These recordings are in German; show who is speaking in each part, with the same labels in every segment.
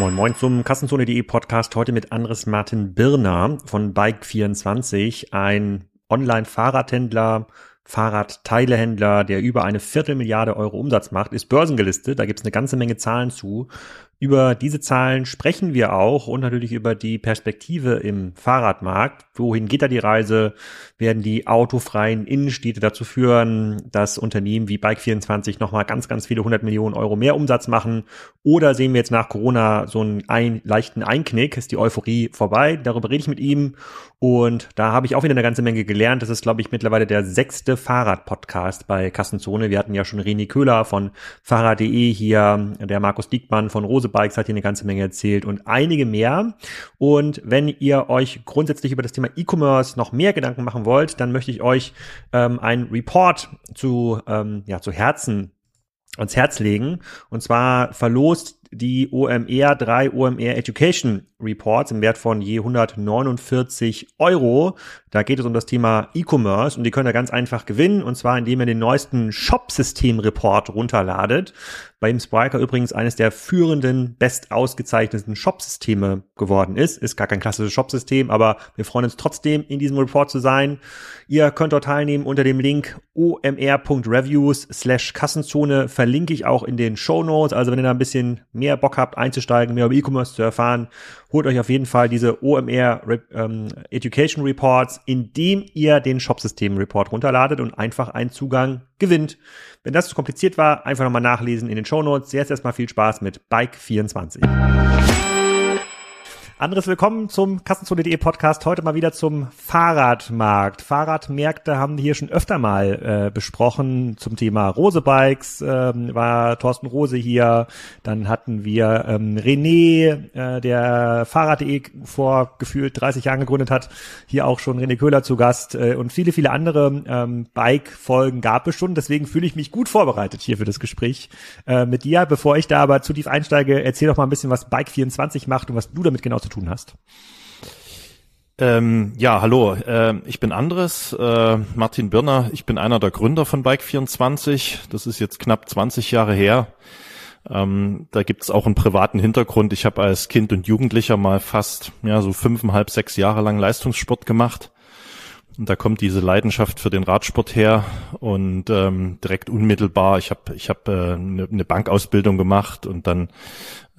Speaker 1: Moin Moin zum Kassenzone.de Podcast heute mit Andres Martin Birner von Bike24, ein Online-Fahrradhändler, Fahrradteilehändler, der über eine Viertelmilliarde Euro Umsatz macht, ist börsengelistet. Da gibt es eine ganze Menge Zahlen zu. Über diese Zahlen sprechen wir auch und natürlich über die Perspektive im Fahrradmarkt. Wohin geht da die Reise? Werden die autofreien Innenstädte dazu führen, dass Unternehmen wie Bike24 nochmal ganz, ganz viele hundert Millionen Euro mehr Umsatz machen? Oder sehen wir jetzt nach Corona so einen ein, leichten Einknick? Ist die Euphorie vorbei? Darüber rede ich mit ihm. Und da habe ich auch wieder eine ganze Menge gelernt. Das ist, glaube ich, mittlerweile der sechste Fahrrad-Podcast bei Kassenzone. Wir hatten ja schon René Köhler von Fahrrad.de hier, der Markus Diekmann von Rose Bikes hat hier eine ganze Menge erzählt und einige mehr. Und wenn ihr euch grundsätzlich über das Thema E-Commerce noch mehr Gedanken machen wollt, dann möchte ich euch ähm, einen Report zu, ähm, ja, zu Herzen ans Herz legen. Und zwar verlost die OMR 3 OMR Education Reports im Wert von je 149 Euro. Da geht es um das Thema E-Commerce und die könnt ihr ganz einfach gewinnen und zwar indem ihr den neuesten Shop-System-Report runterladet. Bei dem Spriker übrigens eines der führenden, best ausgezeichneten Shop-Systeme geworden ist. Ist gar kein klassisches Shop-System, aber wir freuen uns trotzdem, in diesem Report zu sein. Ihr könnt dort teilnehmen unter dem Link omr.reviews slash Kassenzone. Verlinke ich auch in den Show Notes. Also wenn ihr da ein bisschen mehr Bock habt einzusteigen, mehr über E-Commerce zu erfahren, holt euch auf jeden Fall diese OMR ähm, Education Reports, indem ihr den Shopsystem Report runterladet und einfach einen Zugang gewinnt. Wenn das zu kompliziert war, einfach nochmal nachlesen in den Show Notes. Jetzt erstmal viel Spaß mit Bike 24. Anderes Willkommen zum Kassenzone.de Podcast. Heute mal wieder zum Fahrradmarkt. Fahrradmärkte haben wir hier schon öfter mal äh, besprochen zum Thema Rose Bikes. Ähm, war Thorsten Rose hier. Dann hatten wir ähm, René, äh, der Fahrrad.de vor gefühlt 30 Jahren gegründet hat. Hier auch schon René Köhler zu Gast äh, und viele, viele andere ähm, Bike-Folgen gab es schon. Deswegen fühle ich mich gut vorbereitet hier für das Gespräch äh, mit dir. Bevor ich da aber zu tief einsteige, erzähl doch mal ein bisschen, was Bike24 macht und was du damit genau zu tun hast.
Speaker 2: Ähm, ja, hallo, äh, ich bin Andres, äh, Martin Birner, ich bin einer der Gründer von Bike24, das ist jetzt knapp 20 Jahre her. Ähm, da gibt's auch einen privaten Hintergrund. Ich habe als Kind und Jugendlicher mal fast ja so fünfeinhalb, sechs Jahre lang Leistungssport gemacht. Und da kommt diese Leidenschaft für den Radsport her und ähm, direkt unmittelbar. Ich habe ich hab, äh, eine, eine Bankausbildung gemacht und dann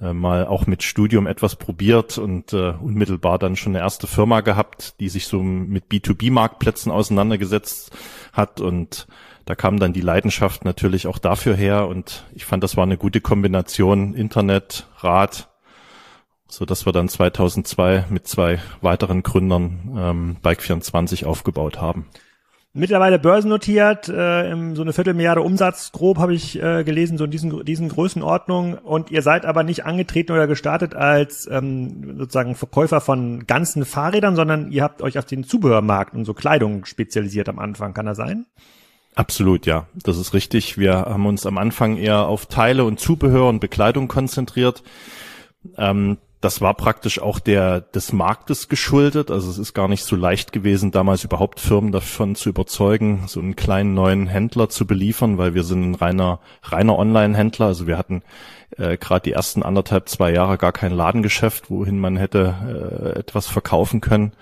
Speaker 2: äh, mal auch mit Studium etwas probiert und äh, unmittelbar dann schon eine erste Firma gehabt, die sich so mit B2B-Marktplätzen auseinandergesetzt hat und da kam dann die Leidenschaft natürlich auch dafür her und ich fand, das war eine gute Kombination Internet, Rad, so dass wir dann 2002 mit zwei weiteren Gründern ähm, Bike24 aufgebaut haben.
Speaker 1: Mittlerweile börsennotiert, äh, im, so eine Viertelmilliarde Umsatz, grob habe ich äh, gelesen, so in diesen, diesen Größenordnungen. Und ihr seid aber nicht angetreten oder gestartet als ähm, sozusagen Verkäufer von ganzen Fahrrädern, sondern ihr habt euch auf den Zubehörmarkt und so Kleidung spezialisiert am Anfang. Kann das sein?
Speaker 2: Absolut, ja. Das ist richtig. Wir haben uns am Anfang eher auf Teile und Zubehör und Bekleidung konzentriert. Ähm, das war praktisch auch der des Marktes geschuldet. Also es ist gar nicht so leicht gewesen, damals überhaupt Firmen davon zu überzeugen, so einen kleinen neuen Händler zu beliefern, weil wir sind ein reiner reiner Online-Händler. Also wir hatten äh, gerade die ersten anderthalb zwei Jahre gar kein Ladengeschäft, wohin man hätte äh, etwas verkaufen können.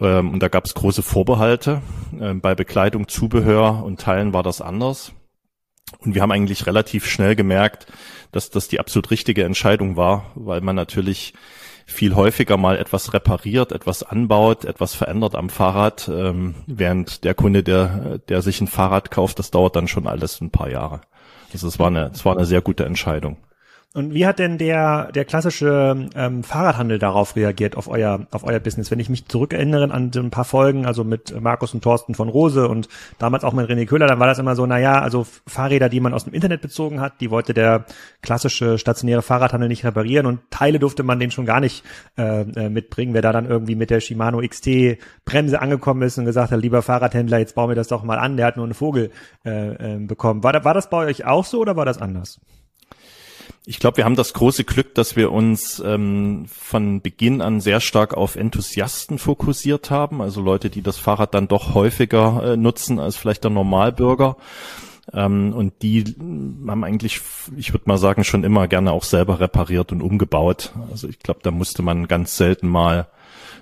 Speaker 2: Ähm, und da gab es große Vorbehalte. Ähm, bei Bekleidung, Zubehör und Teilen war das anders. Und wir haben eigentlich relativ schnell gemerkt, dass das die absolut richtige Entscheidung war, weil man natürlich viel häufiger mal etwas repariert, etwas anbaut, etwas verändert am Fahrrad, ähm, während der Kunde, der, der sich ein Fahrrad kauft, das dauert dann schon alles ein paar Jahre. Also es war eine, es war eine sehr gute Entscheidung.
Speaker 1: Und wie hat denn der, der klassische ähm, Fahrradhandel darauf reagiert, auf euer, auf euer Business? Wenn ich mich zurückerinnere an ein paar Folgen, also mit Markus und Thorsten von Rose und damals auch mit René Köhler, dann war das immer so, na ja, also Fahrräder, die man aus dem Internet bezogen hat, die wollte der klassische stationäre Fahrradhandel nicht reparieren und Teile durfte man den schon gar nicht äh, äh mitbringen. Wer da dann irgendwie mit der Shimano XT Bremse angekommen ist und gesagt hat, lieber Fahrradhändler, jetzt bauen wir das doch mal an, der hat nur einen Vogel äh, äh, bekommen. War, war das bei euch auch so oder war das anders?
Speaker 2: Ich glaube, wir haben das große Glück, dass wir uns ähm, von Beginn an sehr stark auf Enthusiasten fokussiert haben, also Leute, die das Fahrrad dann doch häufiger äh, nutzen als vielleicht der Normalbürger. Ähm, und die haben eigentlich, ich würde mal sagen, schon immer gerne auch selber repariert und umgebaut. Also ich glaube, da musste man ganz selten mal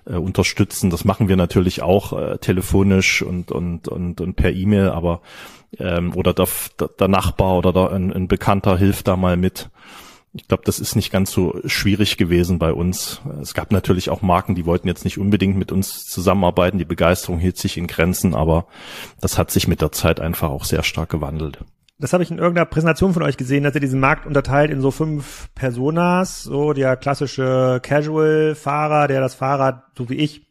Speaker 2: äh, unterstützen. Das machen wir natürlich auch äh, telefonisch und, und, und, und per E-Mail, aber ähm, oder der, der Nachbar oder der, ein, ein Bekannter hilft da mal mit. Ich glaube, das ist nicht ganz so schwierig gewesen bei uns. Es gab natürlich auch Marken, die wollten jetzt nicht unbedingt mit uns zusammenarbeiten. Die Begeisterung hielt sich in Grenzen, aber das hat sich mit der Zeit einfach auch sehr stark gewandelt.
Speaker 1: Das habe ich in irgendeiner Präsentation von euch gesehen, dass ihr diesen Markt unterteilt in so fünf Personas. So der klassische Casual-Fahrer, der das Fahrrad, so wie ich,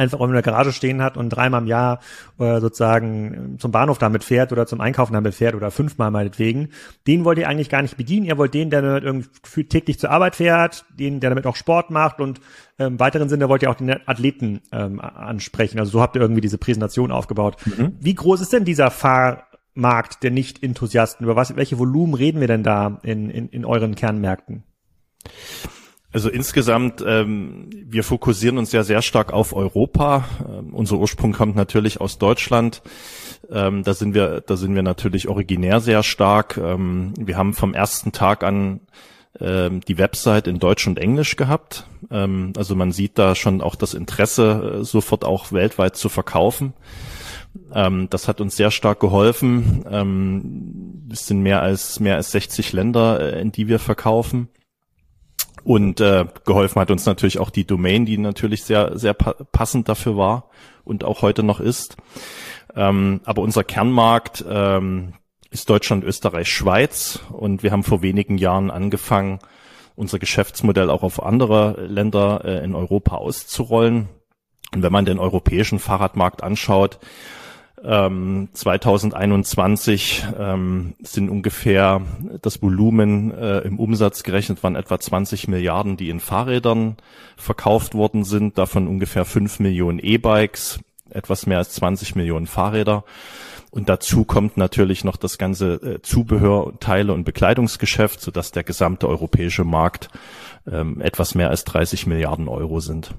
Speaker 1: einfach in der Garage stehen hat und dreimal im Jahr äh, sozusagen zum Bahnhof damit fährt oder zum Einkaufen damit fährt oder fünfmal meinetwegen, den wollt ihr eigentlich gar nicht bedienen. Ihr wollt den, der damit irgendwie täglich zur Arbeit fährt, den, der damit auch Sport macht und ähm, im weiteren Sinne wollt ihr auch den Athleten ähm, ansprechen. Also so habt ihr irgendwie diese Präsentation aufgebaut. Mhm. Wie groß ist denn dieser Fahrmarkt der Nicht-Enthusiasten? Über was, welche Volumen reden wir denn da in, in, in euren Kernmärkten?
Speaker 2: Also insgesamt, ähm, wir fokussieren uns ja sehr stark auf Europa. Ähm, unser Ursprung kommt natürlich aus Deutschland. Ähm, da sind wir, da sind wir natürlich originär sehr stark. Ähm, wir haben vom ersten Tag an ähm, die Website in Deutsch und Englisch gehabt. Ähm, also man sieht da schon auch das Interesse, äh, sofort auch weltweit zu verkaufen. Ähm, das hat uns sehr stark geholfen. Ähm, es sind mehr als mehr als 60 Länder, äh, in die wir verkaufen. Und äh, geholfen hat uns natürlich auch die Domain, die natürlich sehr, sehr pa passend dafür war und auch heute noch ist. Ähm, aber unser Kernmarkt ähm, ist Deutschland, Österreich, Schweiz und wir haben vor wenigen Jahren angefangen, unser Geschäftsmodell auch auf andere Länder äh, in Europa auszurollen. Und wenn man den europäischen Fahrradmarkt anschaut, ähm, 2021 ähm, sind ungefähr das Volumen äh, im Umsatz gerechnet waren etwa 20 Milliarden, die in Fahrrädern verkauft worden sind, davon ungefähr 5 Millionen E-Bikes, etwas mehr als 20 Millionen Fahrräder. Und dazu kommt natürlich noch das ganze äh, Zubehör, Teile und Bekleidungsgeschäft, sodass der gesamte europäische Markt ähm, etwas mehr als 30 Milliarden Euro sind.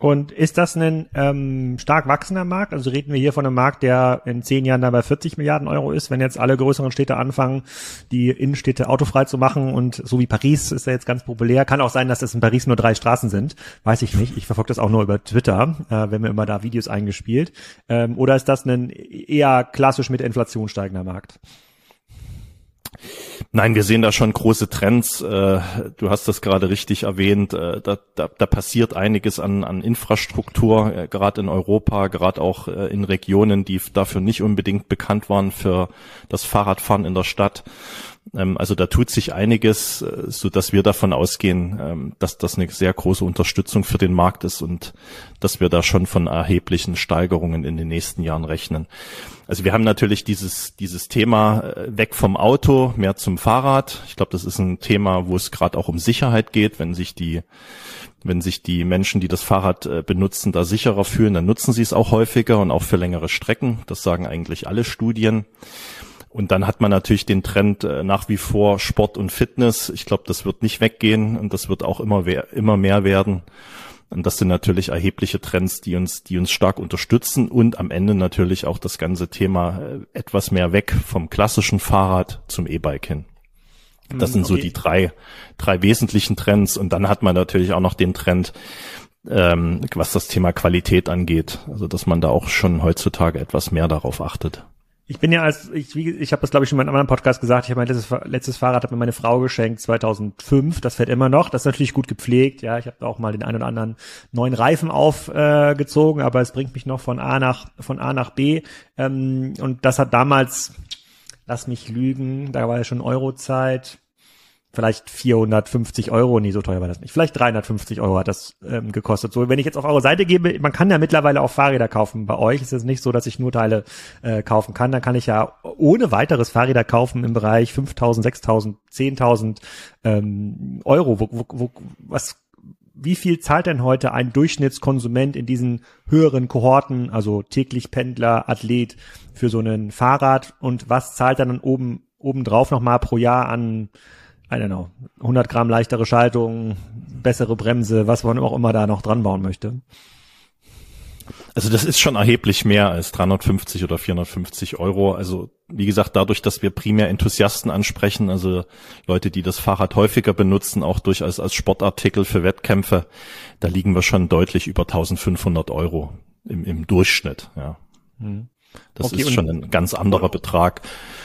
Speaker 1: Und ist das ein ähm, stark wachsender Markt? Also reden wir hier von einem Markt, der in zehn Jahren dann bei 40 Milliarden Euro ist, wenn jetzt alle größeren Städte anfangen, die Innenstädte autofrei zu machen und so wie Paris ist ja jetzt ganz populär. Kann auch sein, dass das in Paris nur drei Straßen sind. Weiß ich nicht. Ich verfolge das auch nur über Twitter, äh, wenn mir immer da Videos eingespielt. Ähm, oder ist das ein eher klassisch mit Inflation steigender Markt?
Speaker 2: Nein, wir sehen da schon große Trends. Äh, du hast das gerade richtig erwähnt. Äh, da, da, da passiert einiges an, an Infrastruktur, äh, gerade in Europa, gerade auch in Regionen, die dafür nicht unbedingt bekannt waren für das Fahrradfahren in der Stadt. Ähm, also da tut sich einiges, äh, so dass wir davon ausgehen, ähm, dass das eine sehr große Unterstützung für den Markt ist und dass wir da schon von erheblichen Steigerungen in den nächsten Jahren rechnen. Also wir haben natürlich dieses, dieses Thema äh, weg vom Auto, mehr zum Fahrrad. Ich glaube, das ist ein Thema, wo es gerade auch um Sicherheit geht, wenn sich die wenn sich die Menschen, die das Fahrrad äh, benutzen, da sicherer fühlen, dann nutzen sie es auch häufiger und auch für längere Strecken. Das sagen eigentlich alle Studien. Und dann hat man natürlich den Trend äh, nach wie vor Sport und Fitness. Ich glaube, das wird nicht weggehen und das wird auch immer, immer mehr werden. Und das sind natürlich erhebliche Trends, die uns, die uns stark unterstützen und am Ende natürlich auch das ganze Thema äh, etwas mehr weg vom klassischen Fahrrad zum E-Bike hin. Das sind okay. so die drei, drei wesentlichen Trends. Und dann hat man natürlich auch noch den Trend, ähm, was das Thema Qualität angeht. Also, dass man da auch schon heutzutage etwas mehr darauf achtet.
Speaker 1: Ich bin ja als, ich, ich habe das glaube ich schon in einem anderen Podcast gesagt, ich habe mein letztes, letztes Fahrrad hat mir meine Frau geschenkt 2005, das fährt immer noch, das ist natürlich gut gepflegt, ja, ich habe auch mal den einen oder anderen neuen Reifen aufgezogen, äh, aber es bringt mich noch von A nach, von A nach B. Ähm, und das hat damals, lass mich lügen, da war ja schon Eurozeit, vielleicht 450 Euro, nee, so teuer war das nicht. Vielleicht 350 Euro hat das ähm, gekostet. So, wenn ich jetzt auf eure Seite gebe, man kann ja mittlerweile auch Fahrräder kaufen. Bei euch ist es nicht so, dass ich nur Teile äh, kaufen kann. Dann kann ich ja ohne weiteres Fahrräder kaufen im Bereich 5.000, 6.000, 10.000 ähm, Euro. Wo, wo, wo, was, wie viel zahlt denn heute ein Durchschnittskonsument in diesen höheren Kohorten, also täglich Pendler, Athlet, für so einen Fahrrad? Und was zahlt er dann oben obendrauf nochmal pro Jahr an I don't know, 100 Gramm leichtere Schaltung, bessere Bremse, was man auch immer da noch dran bauen möchte.
Speaker 2: Also das ist schon erheblich mehr als 350 oder 450 Euro. Also wie gesagt, dadurch, dass wir primär Enthusiasten ansprechen, also Leute, die das Fahrrad häufiger benutzen, auch durchaus als Sportartikel für Wettkämpfe, da liegen wir schon deutlich über 1500 Euro im, im Durchschnitt. Ja. Mhm. Das okay, ist schon ein ganz anderer Betrag.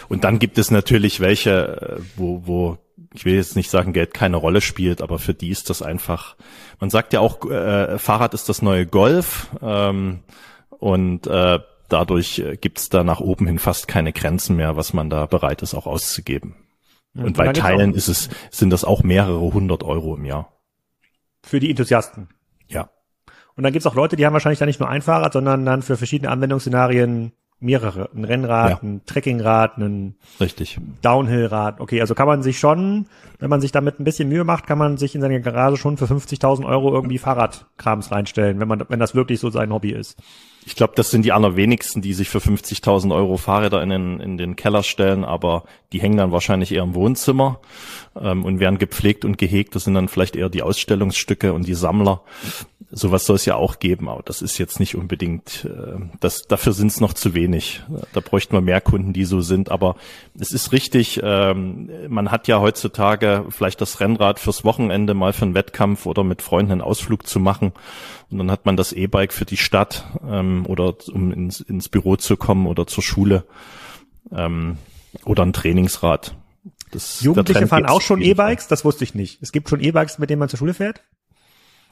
Speaker 2: Und dann gibt es natürlich welche, äh, wo, wo ich will jetzt nicht sagen, Geld keine Rolle spielt, aber für die ist das einfach, man sagt ja auch, äh, Fahrrad ist das neue Golf ähm, und äh, dadurch äh, gibt es da nach oben hin fast keine Grenzen mehr, was man da bereit ist auch auszugeben. Ja, und bei Teilen ist es, sind das auch mehrere hundert Euro im Jahr.
Speaker 1: Für die Enthusiasten.
Speaker 2: Ja.
Speaker 1: Und dann gibt's auch Leute, die haben wahrscheinlich da nicht nur ein Fahrrad, sondern dann für verschiedene Anwendungsszenarien mehrere. Ein Rennrad, ja. ein Trekkingrad, ein
Speaker 2: Richtig.
Speaker 1: Downhillrad. Okay, also kann man sich schon, wenn man sich damit ein bisschen Mühe macht, kann man sich in seine Garage schon für 50.000 Euro irgendwie Fahrradkrams reinstellen, wenn man, wenn das wirklich so sein Hobby ist.
Speaker 2: Ich glaube, das sind die allerwenigsten, die sich für 50.000 Euro Fahrräder in den, in den Keller stellen, aber die hängen dann wahrscheinlich eher im Wohnzimmer ähm, und werden gepflegt und gehegt. Das sind dann vielleicht eher die Ausstellungsstücke und die Sammler. Sowas soll es ja auch geben, aber das ist jetzt nicht unbedingt, äh, das, dafür sind es noch zu wenig. Da bräuchten wir mehr Kunden, die so sind. Aber es ist richtig, ähm, man hat ja heutzutage vielleicht das Rennrad fürs Wochenende mal für einen Wettkampf oder mit Freunden einen Ausflug zu machen. Und dann hat man das E-Bike für die Stadt ähm, oder um ins, ins Büro zu kommen oder zur Schule ähm, oder ein Trainingsrad.
Speaker 1: Das, Jugendliche fahren auch schon E-Bikes? Das wusste ich nicht. Es gibt schon E-Bikes, mit denen man zur Schule fährt?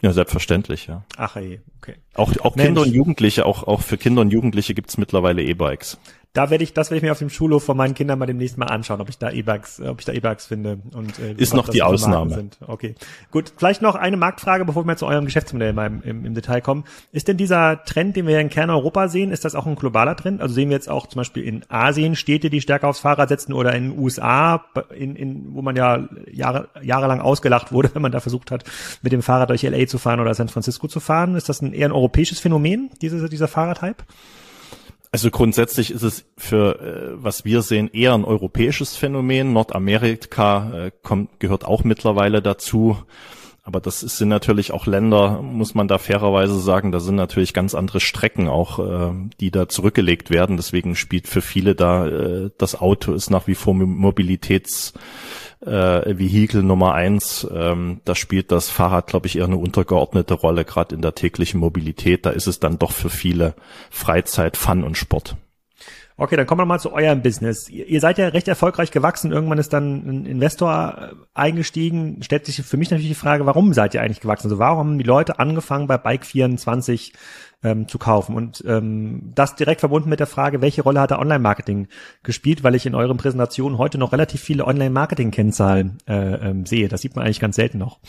Speaker 2: Ja, selbstverständlich, ja.
Speaker 1: Ach ey, okay.
Speaker 2: Auch, auch Kinder und Jugendliche, auch, auch für Kinder und Jugendliche gibt's mittlerweile E-Bikes
Speaker 1: da werde ich, das werde ich mir auf dem Schulhof von meinen Kindern mal demnächst mal anschauen, ob ich da E-Bikes, ob ich da E-Bikes finde. Und,
Speaker 2: äh, ist noch die Ausnahme. Sind.
Speaker 1: Okay, gut. Vielleicht noch eine Marktfrage, bevor wir zu eurem Geschäftsmodell mal im, im, im, Detail kommen. Ist denn dieser Trend, den wir in Kerneuropa sehen, ist das auch ein globaler Trend? Also sehen wir jetzt auch zum Beispiel in Asien Städte, die stärker aufs Fahrrad setzen oder in den USA, in, in, wo man ja Jahre, jahrelang ausgelacht wurde, wenn man da versucht hat, mit dem Fahrrad durch LA zu fahren oder San Francisco zu fahren. Ist das ein eher ein europäisches Phänomen, diese, dieser Fahrradhype?
Speaker 2: Also grundsätzlich ist es für, äh, was wir sehen, eher ein europäisches Phänomen. Nordamerika äh, kommt, gehört auch mittlerweile dazu. Aber das sind natürlich auch Länder, muss man da fairerweise sagen, da sind natürlich ganz andere Strecken auch, äh, die da zurückgelegt werden. Deswegen spielt für viele da äh, das Auto ist nach wie vor Mobilitäts äh, Vehikel Nummer eins. Ähm, da spielt das Fahrrad, glaube ich, eher eine untergeordnete Rolle, gerade in der täglichen Mobilität. Da ist es dann doch für viele Freizeit, Fun und Sport.
Speaker 1: Okay, dann kommen wir mal zu eurem Business. Ihr seid ja recht erfolgreich gewachsen. Irgendwann ist dann ein Investor äh, eingestiegen. Stellt sich für mich natürlich die Frage, warum seid ihr eigentlich gewachsen? Also warum haben die Leute angefangen bei Bike24 ähm, zu kaufen. Und ähm, das direkt verbunden mit der Frage, welche Rolle hat der Online-Marketing gespielt, weil ich in euren Präsentationen heute noch relativ viele Online-Marketing-Kennzahlen äh, ähm, sehe. Das sieht man eigentlich ganz selten noch.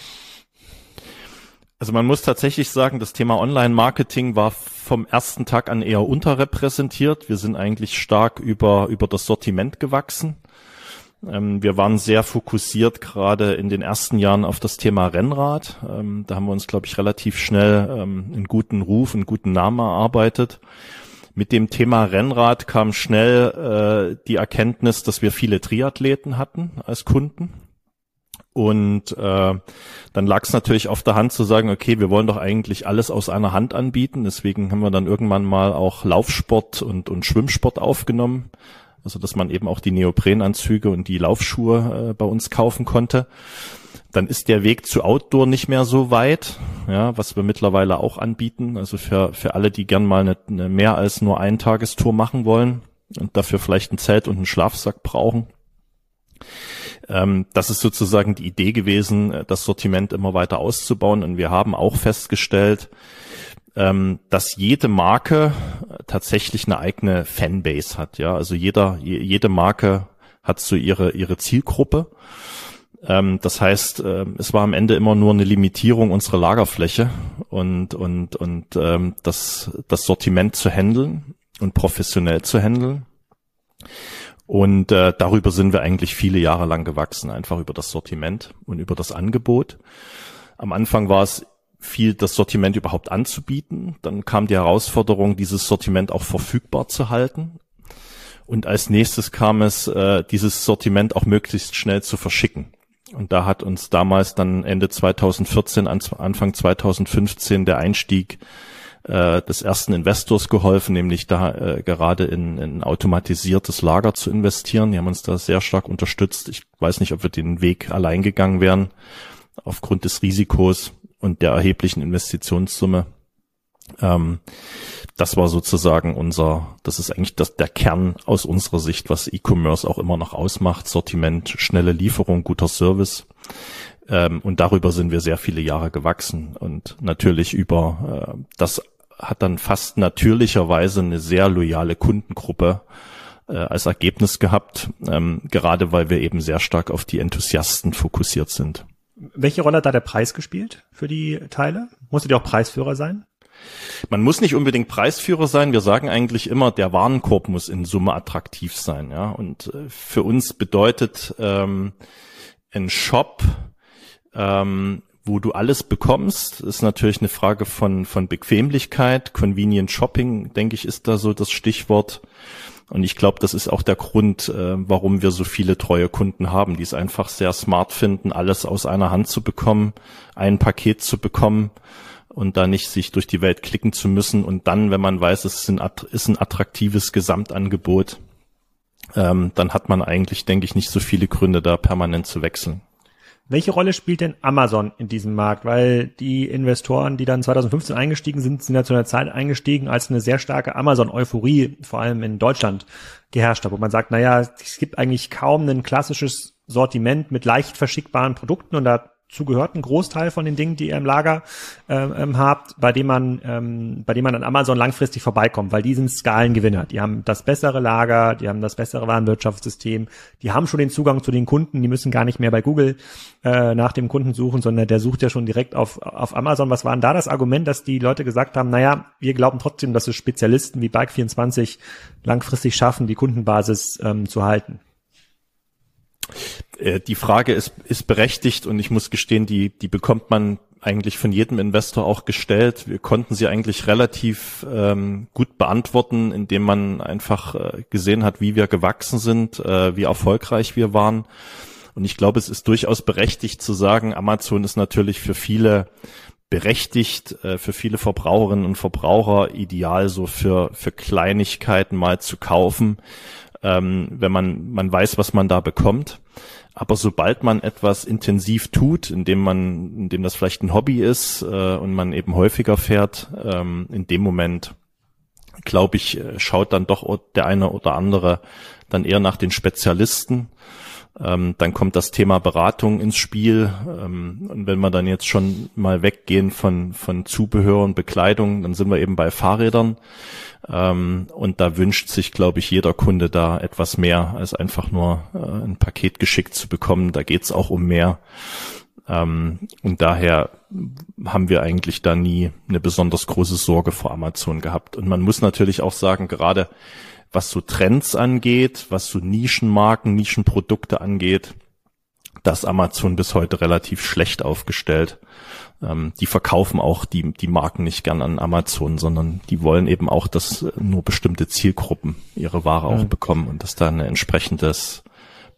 Speaker 2: Also man muss tatsächlich sagen, das Thema Online-Marketing war vom ersten Tag an eher unterrepräsentiert. Wir sind eigentlich stark über, über das Sortiment gewachsen. Ähm, wir waren sehr fokussiert gerade in den ersten Jahren auf das Thema Rennrad. Ähm, da haben wir uns, glaube ich, relativ schnell ähm, einen guten Ruf, einen guten Namen erarbeitet. Mit dem Thema Rennrad kam schnell äh, die Erkenntnis, dass wir viele Triathleten hatten als Kunden. Und äh, dann lag es natürlich auf der Hand zu sagen, okay, wir wollen doch eigentlich alles aus einer Hand anbieten. Deswegen haben wir dann irgendwann mal auch Laufsport und, und Schwimmsport aufgenommen also dass man eben auch die Neoprenanzüge und die Laufschuhe äh, bei uns kaufen konnte. Dann ist der Weg zu Outdoor nicht mehr so weit, ja, was wir mittlerweile auch anbieten. Also für, für alle, die gern mal eine, eine mehr als nur ein Tagestour machen wollen und dafür vielleicht ein Zelt und einen Schlafsack brauchen. Ähm, das ist sozusagen die Idee gewesen, äh, das Sortiment immer weiter auszubauen. Und wir haben auch festgestellt, ähm, dass jede Marke tatsächlich eine eigene Fanbase hat. Ja, also jeder, jede Marke hat so ihre ihre Zielgruppe. Ähm, das heißt, äh, es war am Ende immer nur eine Limitierung unserer Lagerfläche und und und ähm, das das Sortiment zu handeln und professionell zu handeln. Und äh, darüber sind wir eigentlich viele Jahre lang gewachsen, einfach über das Sortiment und über das Angebot. Am Anfang war es viel das Sortiment überhaupt anzubieten. Dann kam die Herausforderung, dieses Sortiment auch verfügbar zu halten. Und als nächstes kam es, äh, dieses Sortiment auch möglichst schnell zu verschicken. Und da hat uns damals dann Ende 2014, Anfang 2015 der Einstieg äh, des ersten Investors geholfen, nämlich da äh, gerade in, in automatisiertes Lager zu investieren. Die haben uns da sehr stark unterstützt. Ich weiß nicht, ob wir den Weg allein gegangen wären, aufgrund des Risikos und der erheblichen Investitionssumme. Ähm, das war sozusagen unser, das ist eigentlich das, der Kern aus unserer Sicht, was E-Commerce auch immer noch ausmacht. Sortiment, schnelle Lieferung, guter Service. Ähm, und darüber sind wir sehr viele Jahre gewachsen. Und natürlich über äh, das hat dann fast natürlicherweise eine sehr loyale Kundengruppe äh, als Ergebnis gehabt, ähm, gerade weil wir eben sehr stark auf die Enthusiasten fokussiert sind.
Speaker 1: Welche Rolle hat da der Preis gespielt für die Teile? Musstet ihr auch Preisführer sein?
Speaker 2: Man muss nicht unbedingt Preisführer sein. Wir sagen eigentlich immer, der Warenkorb muss in Summe attraktiv sein. Ja, und äh, für uns bedeutet ähm, ein Shop, ähm, wo du alles bekommst, ist natürlich eine Frage von von Bequemlichkeit. Convenient Shopping, denke ich, ist da so das Stichwort. Und ich glaube, das ist auch der Grund, äh, warum wir so viele treue Kunden haben, die es einfach sehr smart finden, alles aus einer Hand zu bekommen, ein Paket zu bekommen und da nicht sich durch die Welt klicken zu müssen und dann, wenn man weiß, es ist ein, ist ein attraktives Gesamtangebot, ähm, dann hat man eigentlich, denke ich, nicht so viele Gründe, da permanent zu wechseln.
Speaker 1: Welche Rolle spielt denn Amazon in diesem Markt? Weil die Investoren, die dann 2015 eingestiegen sind, sind ja zu einer Zeit eingestiegen, als eine sehr starke Amazon-Euphorie, vor allem in Deutschland, geherrscht hat, wo man sagt, naja, es gibt eigentlich kaum ein klassisches Sortiment mit leicht verschickbaren Produkten und da dazu gehört ein Großteil von den Dingen, die ihr im Lager ähm, ähm, habt, bei dem man, ähm, bei dem man an Amazon langfristig vorbeikommt, weil die sind Skalengewinner. Die haben das bessere Lager, die haben das bessere Warenwirtschaftssystem, die haben schon den Zugang zu den Kunden, die müssen gar nicht mehr bei Google äh, nach dem Kunden suchen, sondern der sucht ja schon direkt auf, auf Amazon. Was war denn da das Argument, dass die Leute gesagt haben, naja, wir glauben trotzdem, dass es Spezialisten wie Bike24 langfristig schaffen, die Kundenbasis ähm, zu halten?
Speaker 2: Äh, die Frage ist, ist berechtigt und ich muss gestehen, die, die bekommt man eigentlich von jedem Investor auch gestellt. Wir konnten sie eigentlich relativ ähm, gut beantworten, indem man einfach äh, gesehen hat, wie wir gewachsen sind, äh, wie erfolgreich wir waren. Und ich glaube, es ist durchaus berechtigt zu sagen, Amazon ist natürlich für viele berechtigt, äh, für viele Verbraucherinnen und Verbraucher ideal so für, für Kleinigkeiten mal zu kaufen, ähm, wenn man, man weiß, was man da bekommt. Aber sobald man etwas intensiv tut, indem man, indem das vielleicht ein Hobby ist äh, und man eben häufiger fährt, ähm, in dem Moment, glaube ich, äh, schaut dann doch der eine oder andere dann eher nach den Spezialisten. Ähm, dann kommt das Thema Beratung ins Spiel. Ähm, und wenn wir dann jetzt schon mal weggehen von, von Zubehör und Bekleidung, dann sind wir eben bei Fahrrädern. Ähm, und da wünscht sich, glaube ich, jeder Kunde da etwas mehr, als einfach nur äh, ein Paket geschickt zu bekommen. Da geht's auch um mehr. Ähm, und daher haben wir eigentlich da nie eine besonders große Sorge vor Amazon gehabt. Und man muss natürlich auch sagen, gerade was so Trends angeht, was so Nischenmarken, Nischenprodukte angeht, dass Amazon bis heute relativ schlecht aufgestellt. Ähm, die verkaufen auch die, die Marken nicht gern an Amazon, sondern die wollen eben auch, dass nur bestimmte Zielgruppen ihre Ware auch mhm. bekommen und dass da ein entsprechendes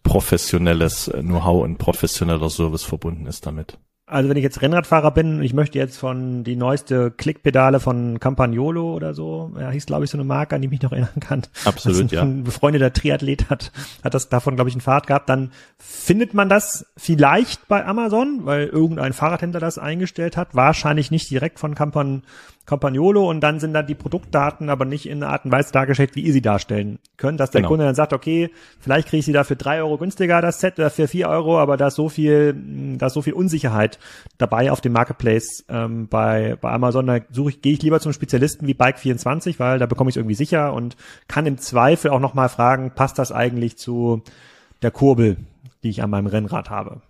Speaker 2: professionelles Know-how und professioneller Service verbunden ist damit.
Speaker 1: Also wenn ich jetzt Rennradfahrer bin und ich möchte jetzt von die neueste Klickpedale von Campagnolo oder so, ja, hieß glaube ich so eine Marke, an die ich mich noch erinnern kann.
Speaker 2: Absolut, ein,
Speaker 1: ja. Ein befreundeter Triathlet hat, hat das davon glaube ich ein Fahrt gehabt. Dann findet man das vielleicht bei Amazon, weil irgendein Fahrradhändler das eingestellt hat. Wahrscheinlich nicht direkt von Campan Campagnolo und dann sind da die Produktdaten aber nicht in einer Art und Weise dargestellt, wie ihr sie darstellen könnt, dass der genau. Kunde dann sagt, okay, vielleicht kriege ich sie da für drei Euro günstiger, das Set, oder für vier Euro, aber da ist so viel, da ist so viel Unsicherheit dabei auf dem Marketplace ähm, bei, bei Amazon. Da suche ich, gehe ich lieber zum Spezialisten wie Bike24, weil da bekomme ich es irgendwie sicher und kann im Zweifel auch nochmal fragen, passt das eigentlich zu der Kurbel, die ich an meinem Rennrad habe?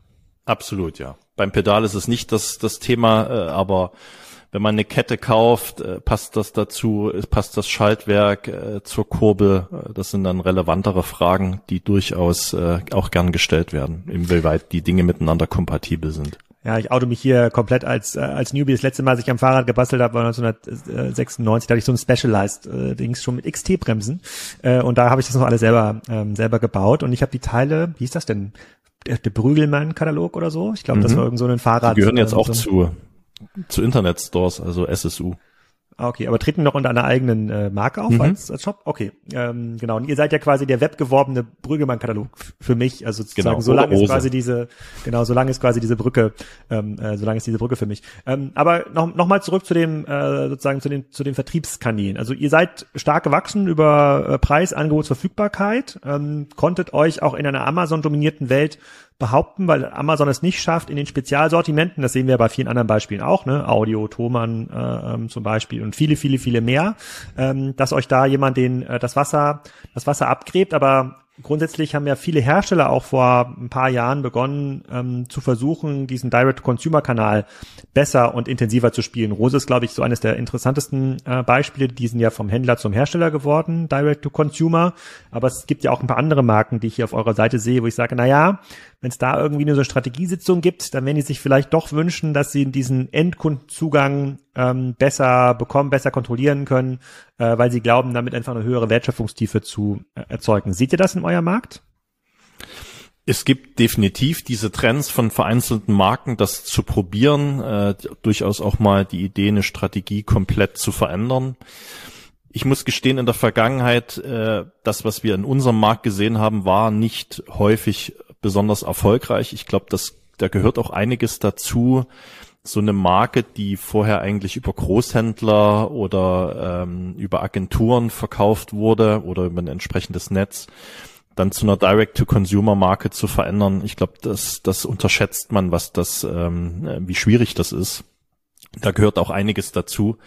Speaker 2: Absolut, ja. Beim Pedal ist es nicht das, das Thema, äh, aber wenn man eine Kette kauft, äh, passt das dazu, passt das Schaltwerk äh, zur Kurbel? Äh, das sind dann relevantere Fragen, die durchaus auch gern gestellt werden, inwieweit die Dinge miteinander kompatibel sind.
Speaker 1: Ja, ich auto mich hier komplett als als Newbie. Das letzte Mal, als ich am Fahrrad gebastelt habe, war 1996. Da hatte ich so ein Specialized äh, Dings schon mit XT-Bremsen äh, und da habe ich das noch alles selber ähm, selber gebaut und ich habe die Teile, wie ist das denn? Der, der Brügelmann-Katalog oder so. Ich glaube, mhm. das war irgend so ein Fahrrad.
Speaker 2: Die gehören jetzt auch so zu zu Internetstores, also SSU.
Speaker 1: Ah, okay, aber treten noch unter einer eigenen äh, Marke auf mhm. als, als Shop? Okay, ähm, genau. Und ihr seid ja quasi der webgeworbene Brüggemann-Katalog für mich. Also sozusagen, genau. solange ist quasi diese, genau, solange ist quasi diese Brücke, ähm, äh, solange ist diese Brücke für mich. Ähm, aber noch, noch mal zurück zu dem, äh, sozusagen zu den, zu den Vertriebskanälen. Also ihr seid stark gewachsen über äh, Preis, Angebot, Verfügbarkeit, ähm, konntet euch auch in einer Amazon-dominierten Welt behaupten, weil Amazon es nicht schafft, in den Spezialsortimenten, das sehen wir bei vielen anderen Beispielen auch, ne, Audio, Thomann äh, ähm, zum Beispiel und viele, viele, viele mehr, ähm, dass euch da jemand den äh, das Wasser, das Wasser abgräbt, aber grundsätzlich haben ja viele Hersteller auch vor ein paar Jahren begonnen ähm, zu versuchen, diesen Direct-to-Consumer-Kanal besser und intensiver zu spielen. Rose ist, glaube ich, so eines der interessantesten äh, Beispiele. Die sind ja vom Händler zum Hersteller geworden, Direct-to-Consumer. Aber es gibt ja auch ein paar andere Marken, die ich hier auf eurer Seite sehe, wo ich sage, na ja, wenn es da irgendwie eine so Strategiesitzung gibt, dann werden die sich vielleicht doch wünschen, dass sie diesen Endkundenzugang ähm, besser bekommen, besser kontrollieren können, äh, weil sie glauben, damit einfach eine höhere Wertschöpfungstiefe zu äh, erzeugen. Seht ihr das in eurem Markt?
Speaker 2: Es gibt definitiv diese Trends von vereinzelten Marken, das zu probieren, äh, durchaus auch mal die Idee, eine Strategie komplett zu verändern. Ich muss gestehen, in der Vergangenheit, äh, das, was wir in unserem Markt gesehen haben, war nicht häufig besonders erfolgreich. Ich glaube, dass da gehört auch einiges dazu. So eine Marke, die vorher eigentlich über Großhändler oder ähm, über Agenturen verkauft wurde oder über ein entsprechendes Netz, dann zu einer Direct-to-Consumer-Marke zu verändern. Ich glaube, das, das unterschätzt man, was das, ähm, wie schwierig das ist. Da gehört auch einiges dazu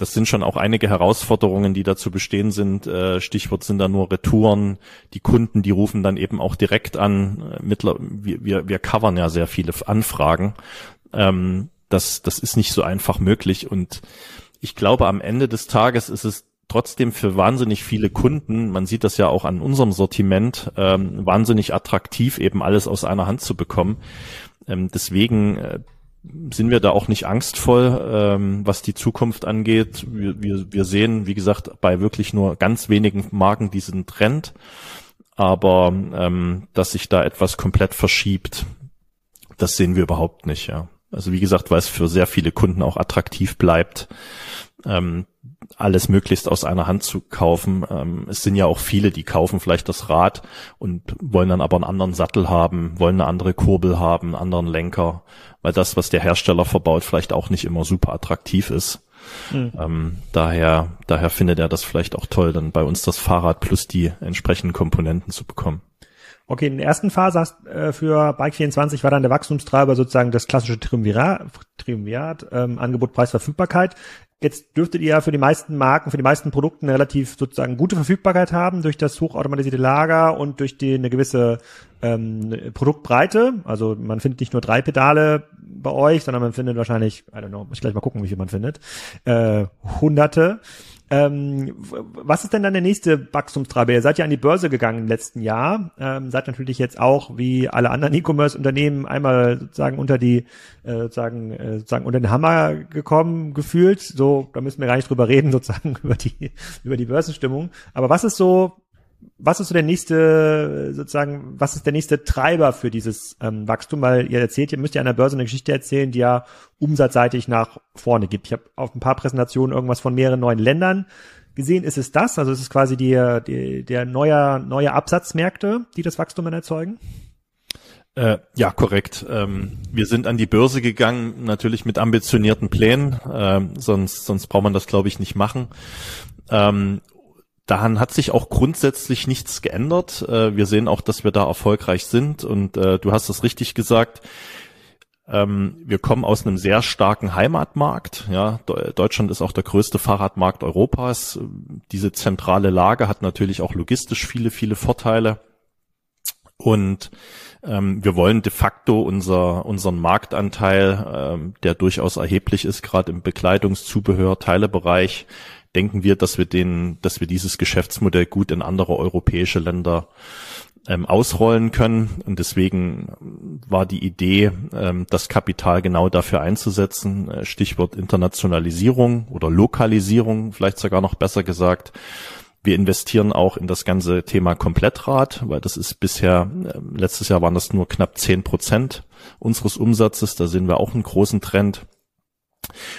Speaker 2: das sind schon auch einige Herausforderungen, die dazu bestehen sind. Äh, Stichwort sind da nur Retouren. Die Kunden, die rufen dann eben auch direkt an. Äh, mittler, wir, wir, wir covern ja sehr viele Anfragen. Ähm, das, das ist nicht so einfach möglich. Und ich glaube, am Ende des Tages ist es trotzdem für wahnsinnig viele Kunden, man sieht das ja auch an unserem Sortiment, ähm, wahnsinnig attraktiv, eben alles aus einer Hand zu bekommen. Ähm, deswegen äh, sind wir da auch nicht angstvoll, ähm, was die Zukunft angeht. Wir, wir, wir sehen, wie gesagt, bei wirklich nur ganz wenigen Marken diesen Trend, aber ähm, dass sich da etwas komplett verschiebt, das sehen wir überhaupt nicht, ja. Also wie gesagt, weil es für sehr viele Kunden auch attraktiv bleibt, ähm, alles möglichst aus einer Hand zu kaufen. Ähm, es sind ja auch viele, die kaufen vielleicht das Rad und wollen dann aber einen anderen Sattel haben, wollen eine andere Kurbel haben, einen anderen Lenker, weil das, was der Hersteller verbaut, vielleicht auch nicht immer super attraktiv ist. Mhm. Ähm, daher, daher findet er das vielleicht auch toll, dann bei uns das Fahrrad plus die entsprechenden Komponenten zu bekommen.
Speaker 1: Okay, in der ersten Phase äh, für Bike24 war dann der Wachstumstreiber sozusagen das klassische Triumvirat, Triumvirat ähm, Angebot, Preis, Verfügbarkeit. Jetzt dürftet ihr ja für die meisten Marken, für die meisten Produkte eine relativ sozusagen gute Verfügbarkeit haben durch das hochautomatisierte Lager und durch die eine gewisse ähm, Produktbreite. Also man findet nicht nur drei Pedale bei euch, sondern man findet wahrscheinlich, I don't know, muss ich gleich mal gucken, wie viel man findet, äh, hunderte. Ähm, was ist denn dann der nächste Wachstumstreiber? Ihr seid ja an die Börse gegangen im letzten Jahr, ähm, seid natürlich jetzt auch wie alle anderen E-Commerce-Unternehmen einmal sozusagen unter die äh, sozusagen äh, sozusagen unter den Hammer gekommen gefühlt. So, da müssen wir gar nicht drüber reden sozusagen über die über die Börsenstimmung. Aber was ist so was ist so der nächste, sozusagen, was ist der nächste Treiber für dieses ähm, Wachstum? Weil ihr erzählt, ihr müsst ja an der Börse eine Geschichte erzählen, die ja umsatzseitig nach vorne gibt. Ich habe auf ein paar Präsentationen irgendwas von mehreren neuen Ländern gesehen. Ist es das? Also ist es quasi die, die, der neue, neue Absatzmärkte, die das Wachstum dann erzeugen?
Speaker 2: Äh, ja, korrekt. Ähm, wir sind an die Börse gegangen, natürlich mit ambitionierten Plänen, ähm, sonst, sonst braucht man das, glaube ich, nicht machen. Ähm, Daran hat sich auch grundsätzlich nichts geändert. Äh, wir sehen auch, dass wir da erfolgreich sind und äh, du hast es richtig gesagt. Ähm, wir kommen aus einem sehr starken Heimatmarkt. Ja, Deutschland ist auch der größte Fahrradmarkt Europas. Diese zentrale Lage hat natürlich auch logistisch viele, viele Vorteile. Und ähm, wir wollen de facto unser, unseren Marktanteil, ähm, der durchaus erheblich ist, gerade im Bekleidungszubehör, Teilebereich, denken wir, dass wir den, dass wir dieses Geschäftsmodell gut in andere europäische Länder ähm, ausrollen können. Und deswegen war die Idee, ähm, das Kapital genau dafür einzusetzen. Äh, Stichwort Internationalisierung oder Lokalisierung, vielleicht sogar noch besser gesagt. Wir investieren auch in das ganze Thema Komplettrad, weil das ist bisher, äh, letztes Jahr waren das nur knapp zehn Prozent unseres Umsatzes. Da sehen wir auch einen großen Trend.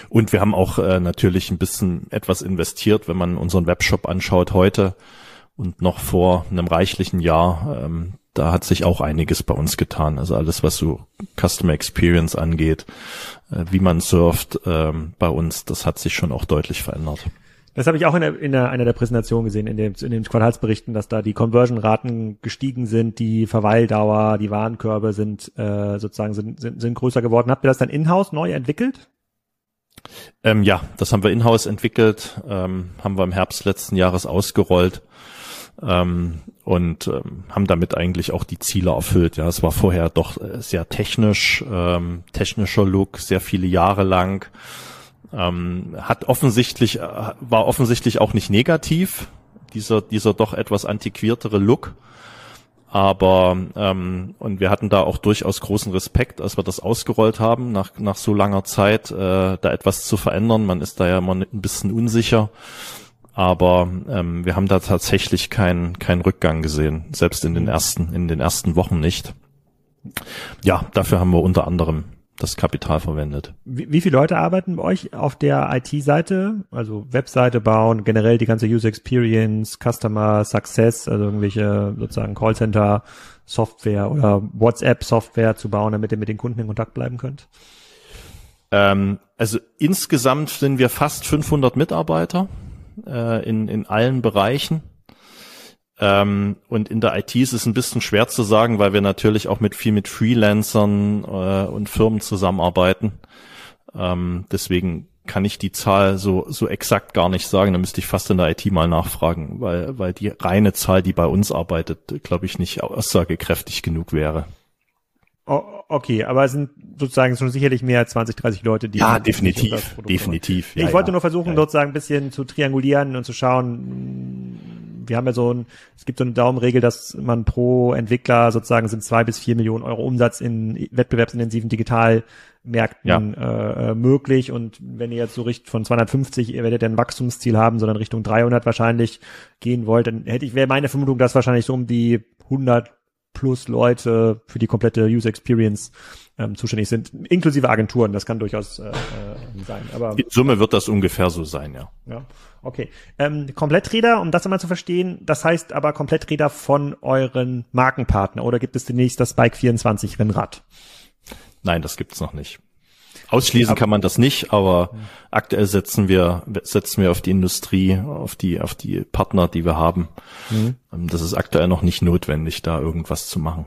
Speaker 2: Und wir haben auch äh, natürlich ein bisschen etwas investiert, wenn man unseren Webshop anschaut heute und noch vor einem reichlichen Jahr. Ähm, da hat sich auch einiges bei uns getan. Also alles, was so Customer Experience angeht, äh, wie man surft ähm, bei uns, das hat sich schon auch deutlich verändert.
Speaker 1: Das habe ich auch in, der, in der, einer der Präsentationen gesehen, in, dem, in den Quartalsberichten, dass da die Conversion-Raten gestiegen sind, die Verweildauer, die Warenkörbe sind äh, sozusagen sind, sind, sind größer geworden. Habt ihr das dann in-house neu entwickelt?
Speaker 2: Ähm, ja, das haben wir in-house entwickelt, ähm, haben wir im Herbst letzten Jahres ausgerollt ähm, und ähm, haben damit eigentlich auch die Ziele erfüllt. Ja, es war vorher doch äh, sehr technisch, ähm, technischer Look, sehr viele Jahre lang ähm, hat offensichtlich, äh, war offensichtlich auch nicht negativ, dieser, dieser doch etwas antiquiertere Look. Aber ähm, und wir hatten da auch durchaus großen Respekt, als wir das ausgerollt haben, nach, nach so langer Zeit, äh, da etwas zu verändern. Man ist da ja immer ein bisschen unsicher. Aber ähm, wir haben da tatsächlich keinen keinen Rückgang gesehen, selbst in den ersten, in den ersten Wochen nicht. Ja, dafür haben wir unter anderem das Kapital verwendet.
Speaker 1: Wie, wie viele Leute arbeiten bei euch auf der IT-Seite? Also Webseite bauen, generell die ganze User Experience, Customer Success, also irgendwelche sozusagen Callcenter Software oder WhatsApp Software zu bauen, damit ihr mit den Kunden in Kontakt bleiben könnt?
Speaker 2: Ähm, also insgesamt sind wir fast 500 Mitarbeiter äh, in, in allen Bereichen. Ähm, und in der IT ist es ein bisschen schwer zu sagen, weil wir natürlich auch mit viel mit Freelancern äh, und Firmen zusammenarbeiten. Ähm, deswegen kann ich die Zahl so, so exakt gar nicht sagen. Da müsste ich fast in der IT mal nachfragen, weil, weil die reine Zahl, die bei uns arbeitet, glaube ich, nicht aussagekräftig genug wäre.
Speaker 1: Oh, okay, aber es sind sozusagen schon sicherlich mehr als 20, 30 Leute, die.
Speaker 2: Ja, definitiv, definitiv.
Speaker 1: Ja, ich wollte ja. nur versuchen, ja. sozusagen ein bisschen zu triangulieren und zu schauen, wir haben ja so ein, es gibt so eine Daumenregel, dass man pro Entwickler sozusagen sind zwei bis vier Millionen Euro Umsatz in wettbewerbsintensiven Digitalmärkten ja. äh, möglich. Und wenn ihr jetzt so Richtung von 250, ihr werdet ja ein Wachstumsziel haben, sondern Richtung 300 wahrscheinlich gehen wollt, dann hätte ich, wäre meine Vermutung, dass wahrscheinlich so um die 100 plus Leute für die komplette User Experience ähm, zuständig sind, inklusive Agenturen. Das kann durchaus äh, äh, sein. Aber
Speaker 2: in Summe wird das ungefähr so sein, ja.
Speaker 1: Ja, okay. Ähm, Kompletträder, um das einmal zu verstehen, das heißt aber Kompletträder von euren Markenpartner oder gibt es demnächst das Bike 24 Rennrad?
Speaker 2: Nein, das gibt's noch nicht. Ausschließen kann man das nicht, aber aktuell setzen wir, setzen wir auf die Industrie, auf die, auf die Partner, die wir haben. Mhm. Ähm, das ist aktuell noch nicht notwendig, da irgendwas zu machen.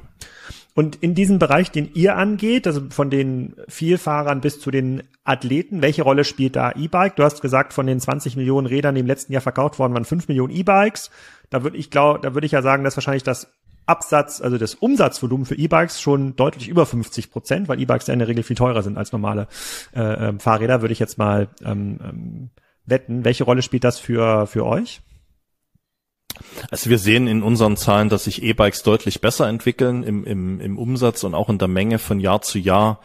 Speaker 1: Und in diesem Bereich, den ihr angeht, also von den Vielfahrern bis zu den Athleten, welche Rolle spielt da E-Bike? Du hast gesagt, von den 20 Millionen Rädern, die im letzten Jahr verkauft worden waren, 5 Millionen E-Bikes. Da würde ich glaube, da würde ich ja sagen, dass wahrscheinlich das Absatz, also das Umsatzvolumen für E-Bikes schon deutlich über 50 Prozent, weil E-Bikes ja in der Regel viel teurer sind als normale äh, äh, Fahrräder, würde ich jetzt mal ähm, ähm, wetten. Welche Rolle spielt das für, für euch?
Speaker 2: Also wir sehen in unseren Zahlen, dass sich E-Bikes deutlich besser entwickeln im, im, im Umsatz und auch in der Menge von Jahr zu Jahr.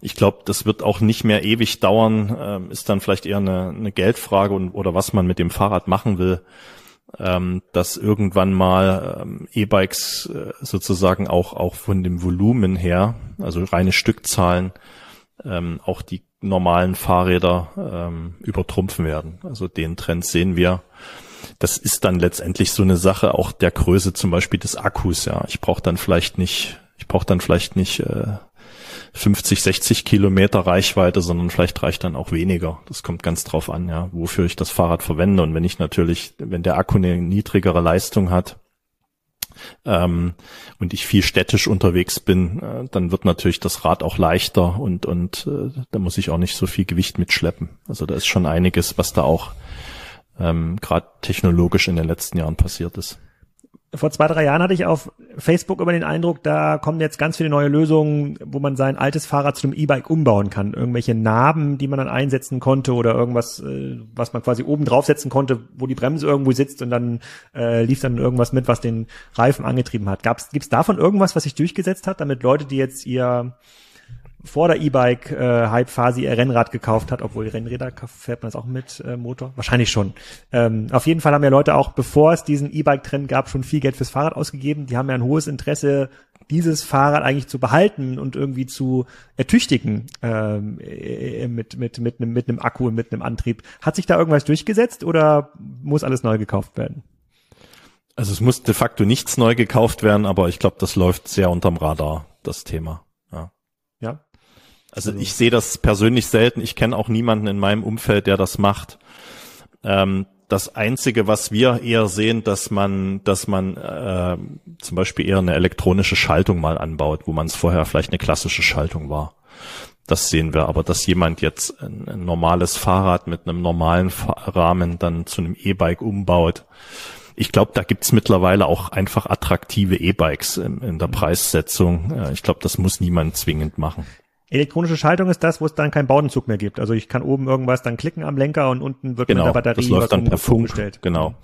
Speaker 2: Ich glaube, das wird auch nicht mehr ewig dauern, ähm, ist dann vielleicht eher eine, eine Geldfrage und, oder was man mit dem Fahrrad machen will ähm, dass irgendwann mal ähm, E-Bikes äh, sozusagen auch auch von dem Volumen her, also reine Stückzahlen, ähm, auch die normalen Fahrräder ähm, übertrumpfen werden. Also den Trend sehen wir. Das ist dann letztendlich so eine Sache auch der Größe zum Beispiel des Akkus. Ja, ich brauche dann vielleicht nicht, ich brauche dann vielleicht nicht äh, 50, 60 Kilometer Reichweite, sondern vielleicht reicht dann auch weniger. Das kommt ganz drauf an, ja, wofür ich das Fahrrad verwende. Und wenn ich natürlich, wenn der Akku eine niedrigere Leistung hat, ähm, und ich viel städtisch unterwegs bin, äh, dann wird natürlich das Rad auch leichter und und äh, da muss ich auch nicht so viel Gewicht mitschleppen. Also da ist schon einiges, was da auch ähm, gerade technologisch in den letzten Jahren passiert ist
Speaker 1: vor zwei, drei Jahren hatte ich auf Facebook über den Eindruck, da kommen jetzt ganz viele neue Lösungen, wo man sein altes Fahrrad zu einem E-Bike umbauen kann. Irgendwelche Narben, die man dann einsetzen konnte oder irgendwas, äh, was man quasi oben draufsetzen konnte, wo die Bremse irgendwo sitzt und dann äh, lief dann irgendwas mit, was den Reifen angetrieben hat. Gab's, gibt's davon irgendwas, was sich durchgesetzt hat, damit Leute, die jetzt ihr vor der E-Bike-Hype-Phase ihr Rennrad gekauft hat, obwohl Rennräder fährt man es auch mit äh, Motor? Wahrscheinlich schon. Ähm, auf jeden Fall haben ja Leute auch, bevor es diesen E-Bike-Trend gab, schon viel Geld fürs Fahrrad ausgegeben. Die haben ja ein hohes Interesse, dieses Fahrrad eigentlich zu behalten und irgendwie zu ertüchtigen ähm, äh, mit, mit, mit, einem, mit einem Akku und mit einem Antrieb. Hat sich da irgendwas durchgesetzt oder muss alles neu gekauft werden?
Speaker 2: Also es muss de facto nichts neu gekauft werden, aber ich glaube, das läuft sehr unterm Radar, das Thema. Also, also ich sehe das persönlich selten. Ich kenne auch niemanden in meinem Umfeld, der das macht. Ähm, das Einzige, was wir eher sehen, dass man, dass man äh, zum Beispiel eher eine elektronische Schaltung mal anbaut, wo man es vorher vielleicht eine klassische Schaltung war. Das sehen wir, aber dass jemand jetzt ein, ein normales Fahrrad mit einem normalen Rahmen dann zu einem E-Bike umbaut, ich glaube, da gibt's mittlerweile auch einfach attraktive E-Bikes in, in, der Preissetzung. Ich glaube, das muss niemand zwingend machen.
Speaker 1: Elektronische Schaltung ist das, wo es dann keinen Baudenzug mehr gibt. Also ich kann oben irgendwas dann klicken am Lenker und unten wird
Speaker 2: genau,
Speaker 1: mit der Batterie
Speaker 2: das läuft dann per Funk gestellt.
Speaker 1: Genau.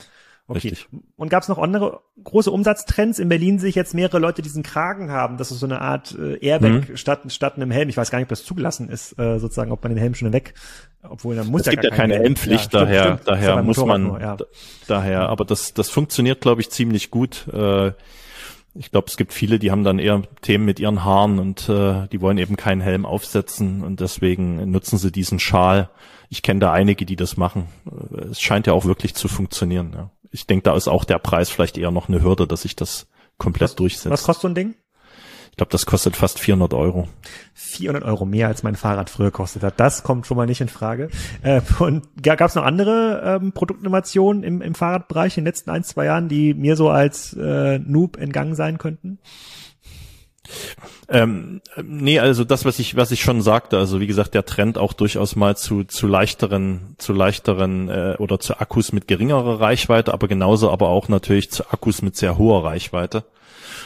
Speaker 1: Okay. Richtig. Und gab es noch andere große Umsatztrends? In Berlin sehe ich jetzt mehrere Leute diesen Kragen haben. Das ist so eine Art äh, Airbag mhm. statt, statt einem Helm. Ich weiß gar nicht, ob das zugelassen ist, äh, sozusagen, ob man den Helm schon weg, obwohl dann muss
Speaker 2: es ja gibt ja keine Helmpflicht, ja, daher, stimmt, daher muss man, nur, ja. daher, aber das, das funktioniert, glaube ich, ziemlich gut. Äh, ich glaube, es gibt viele, die haben dann eher Themen mit ihren Haaren und äh, die wollen eben keinen Helm aufsetzen und deswegen nutzen sie diesen Schal. Ich kenne da einige, die das machen. Es scheint ja auch wirklich zu funktionieren. Ja ich denke, da ist auch der Preis vielleicht eher noch eine Hürde, dass ich das komplett
Speaker 1: was,
Speaker 2: durchsetze.
Speaker 1: Was kostet so ein Ding?
Speaker 2: Ich glaube, das kostet fast 400 Euro.
Speaker 1: 400 Euro mehr als mein Fahrrad früher kostet hat. Das kommt schon mal nicht in Frage. Äh, und gab es noch andere ähm, Produktinnovationen im, im Fahrradbereich in den letzten ein, zwei Jahren, die mir so als äh, Noob entgangen sein könnten?
Speaker 2: Ähm, nee, also das, was ich, was ich schon sagte, also wie gesagt, der Trend auch durchaus mal zu, zu leichteren, zu leichteren äh, oder zu Akkus mit geringerer Reichweite, aber genauso aber auch natürlich zu Akkus mit sehr hoher Reichweite.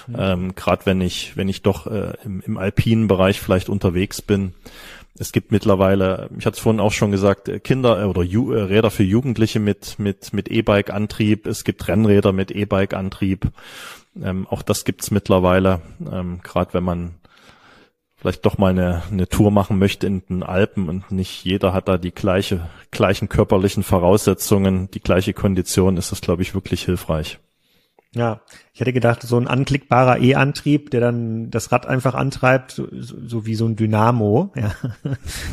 Speaker 2: Mhm. Ähm, Gerade wenn ich, wenn ich doch äh, im, im alpinen Bereich vielleicht unterwegs bin. Es gibt mittlerweile, ich hatte es vorhin auch schon gesagt, äh, Kinder äh, oder Ju äh, Räder für Jugendliche mit mit mit E-Bike-Antrieb. Es gibt Rennräder mit E-Bike-Antrieb. Ähm, auch das gibt's mittlerweile, ähm, gerade wenn man vielleicht doch mal eine, eine Tour machen möchte in den Alpen und nicht jeder hat da die gleiche, gleichen körperlichen Voraussetzungen, die gleiche Kondition, ist das, glaube ich, wirklich hilfreich.
Speaker 1: Ja, ich hätte gedacht, so ein anklickbarer E-Antrieb, der dann das Rad einfach antreibt, so, so, wie so ein Dynamo, ja,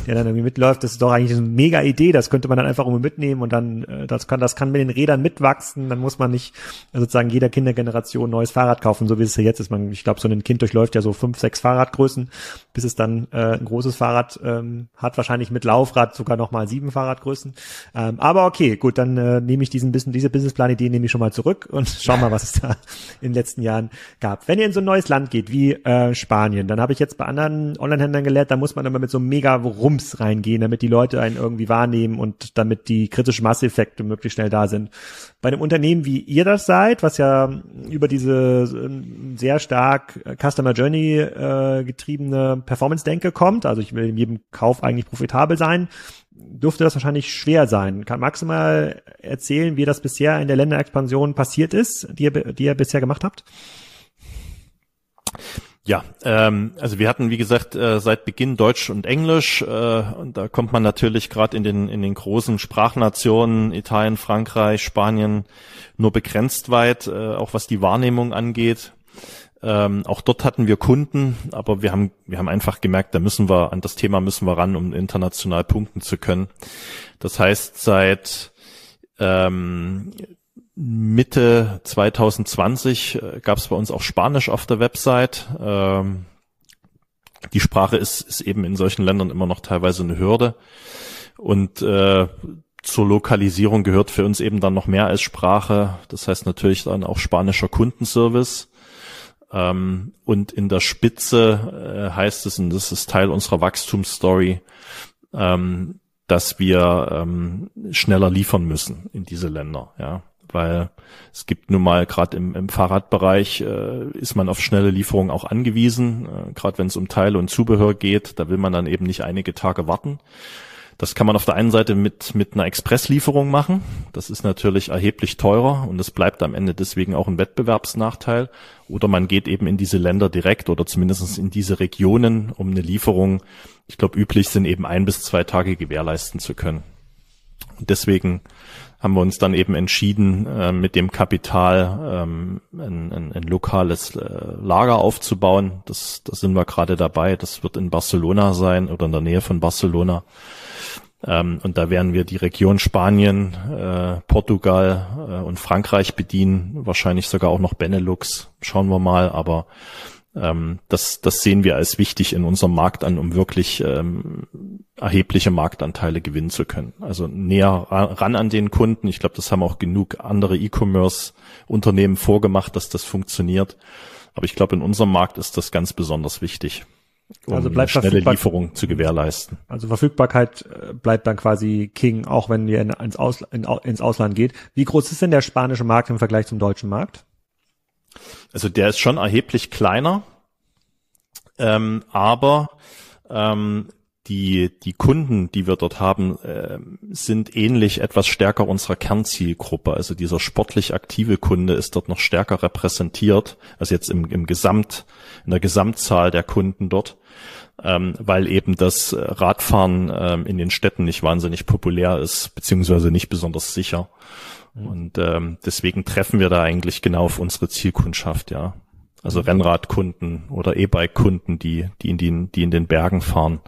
Speaker 1: der dann irgendwie mitläuft, das ist doch eigentlich eine mega Idee, das könnte man dann einfach irgendwie mitnehmen und dann, äh, das kann, das kann mit den Rädern mitwachsen, dann muss man nicht sozusagen jeder Kindergeneration neues Fahrrad kaufen, so wie es ja jetzt ist. Man, ich glaube, so ein Kind durchläuft ja so fünf, sechs Fahrradgrößen, bis es dann äh, ein großes Fahrrad ähm, hat, wahrscheinlich mit Laufrad sogar nochmal sieben Fahrradgrößen. Ähm, aber okay, gut, dann äh, nehme ich diesen diese Businessplan-Idee nehme ich schon mal zurück und schau mal, was es da in den letzten Jahren gab. Wenn ihr in so ein neues Land geht wie äh, Spanien, dann habe ich jetzt bei anderen Online-Händlern gelernt, da muss man immer mit so einem mega Rums reingehen, damit die Leute einen irgendwie wahrnehmen und damit die kritische Masseffekte möglichst schnell da sind. Bei einem Unternehmen wie ihr das seid, was ja über diese äh, sehr stark Customer Journey äh, getriebene Performance-Denke kommt, also ich will in jedem Kauf eigentlich profitabel sein, dürfte das wahrscheinlich schwer sein. Kann Max mal erzählen, wie das bisher in der Länderexpansion passiert ist, die ihr, die ihr bisher gemacht habt?
Speaker 2: Ja, ähm, also wir hatten wie gesagt äh, seit Beginn Deutsch und Englisch äh, und da kommt man natürlich gerade in den in den großen Sprachnationen Italien, Frankreich, Spanien nur begrenzt weit, äh, auch was die Wahrnehmung angeht. Ähm, auch dort hatten wir Kunden, aber wir haben, wir haben einfach gemerkt, da müssen wir, an das Thema müssen wir ran, um international punkten zu können. Das heißt, seit ähm, Mitte 2020 äh, gab es bei uns auch Spanisch auf der Website. Ähm, die Sprache ist, ist eben in solchen Ländern immer noch teilweise eine Hürde. Und äh, zur Lokalisierung gehört für uns eben dann noch mehr als Sprache. Das heißt natürlich dann auch spanischer Kundenservice. Ähm, und in der Spitze äh, heißt es, und das ist Teil unserer Wachstumsstory, ähm, dass wir ähm, schneller liefern müssen in diese Länder, ja. Weil es gibt nun mal gerade im, im Fahrradbereich äh, ist man auf schnelle Lieferungen auch angewiesen, äh, gerade wenn es um Teile und Zubehör geht, da will man dann eben nicht einige Tage warten. Das kann man auf der einen Seite mit, mit einer Expresslieferung machen. Das ist natürlich erheblich teurer und es bleibt am Ende deswegen auch ein Wettbewerbsnachteil. Oder man geht eben in diese Länder direkt oder zumindest in diese Regionen, um eine Lieferung, ich glaube, üblich sind eben ein bis zwei Tage gewährleisten zu können. Und deswegen haben wir uns dann eben entschieden, äh, mit dem Kapital ähm, ein, ein, ein lokales äh, Lager aufzubauen. Das, das sind wir gerade dabei. Das wird in Barcelona sein oder in der Nähe von Barcelona. Ähm, und da werden wir die Region Spanien, äh, Portugal äh, und Frankreich bedienen, wahrscheinlich sogar auch noch Benelux. Schauen wir mal, aber ähm, das, das sehen wir als wichtig in unserem Markt an, um wirklich ähm, erhebliche Marktanteile gewinnen zu können. Also näher ran an den Kunden. Ich glaube, das haben auch genug andere E-Commerce-Unternehmen vorgemacht, dass das funktioniert. Aber ich glaube, in unserem Markt ist das ganz besonders wichtig, um
Speaker 1: also bleibt
Speaker 2: schnelle Lieferung zu gewährleisten.
Speaker 1: Also Verfügbarkeit äh, bleibt dann quasi King, auch wenn ihr ins, Ausl in, ins Ausland geht. Wie groß ist denn der spanische Markt im Vergleich zum deutschen Markt?
Speaker 2: Also der ist schon erheblich kleiner, ähm, aber ähm, die, die Kunden, die wir dort haben, äh, sind ähnlich etwas stärker unserer Kernzielgruppe. Also dieser sportlich aktive Kunde ist dort noch stärker repräsentiert, also jetzt im, im Gesamt, in der Gesamtzahl der Kunden dort, ähm, weil eben das Radfahren ähm, in den Städten nicht wahnsinnig populär ist, beziehungsweise nicht besonders sicher. Mhm. Und ähm, deswegen treffen wir da eigentlich genau auf unsere Zielkundschaft, ja. Also mhm. Rennradkunden oder E-Bike-Kunden, die, die in den, die in den Bergen fahren.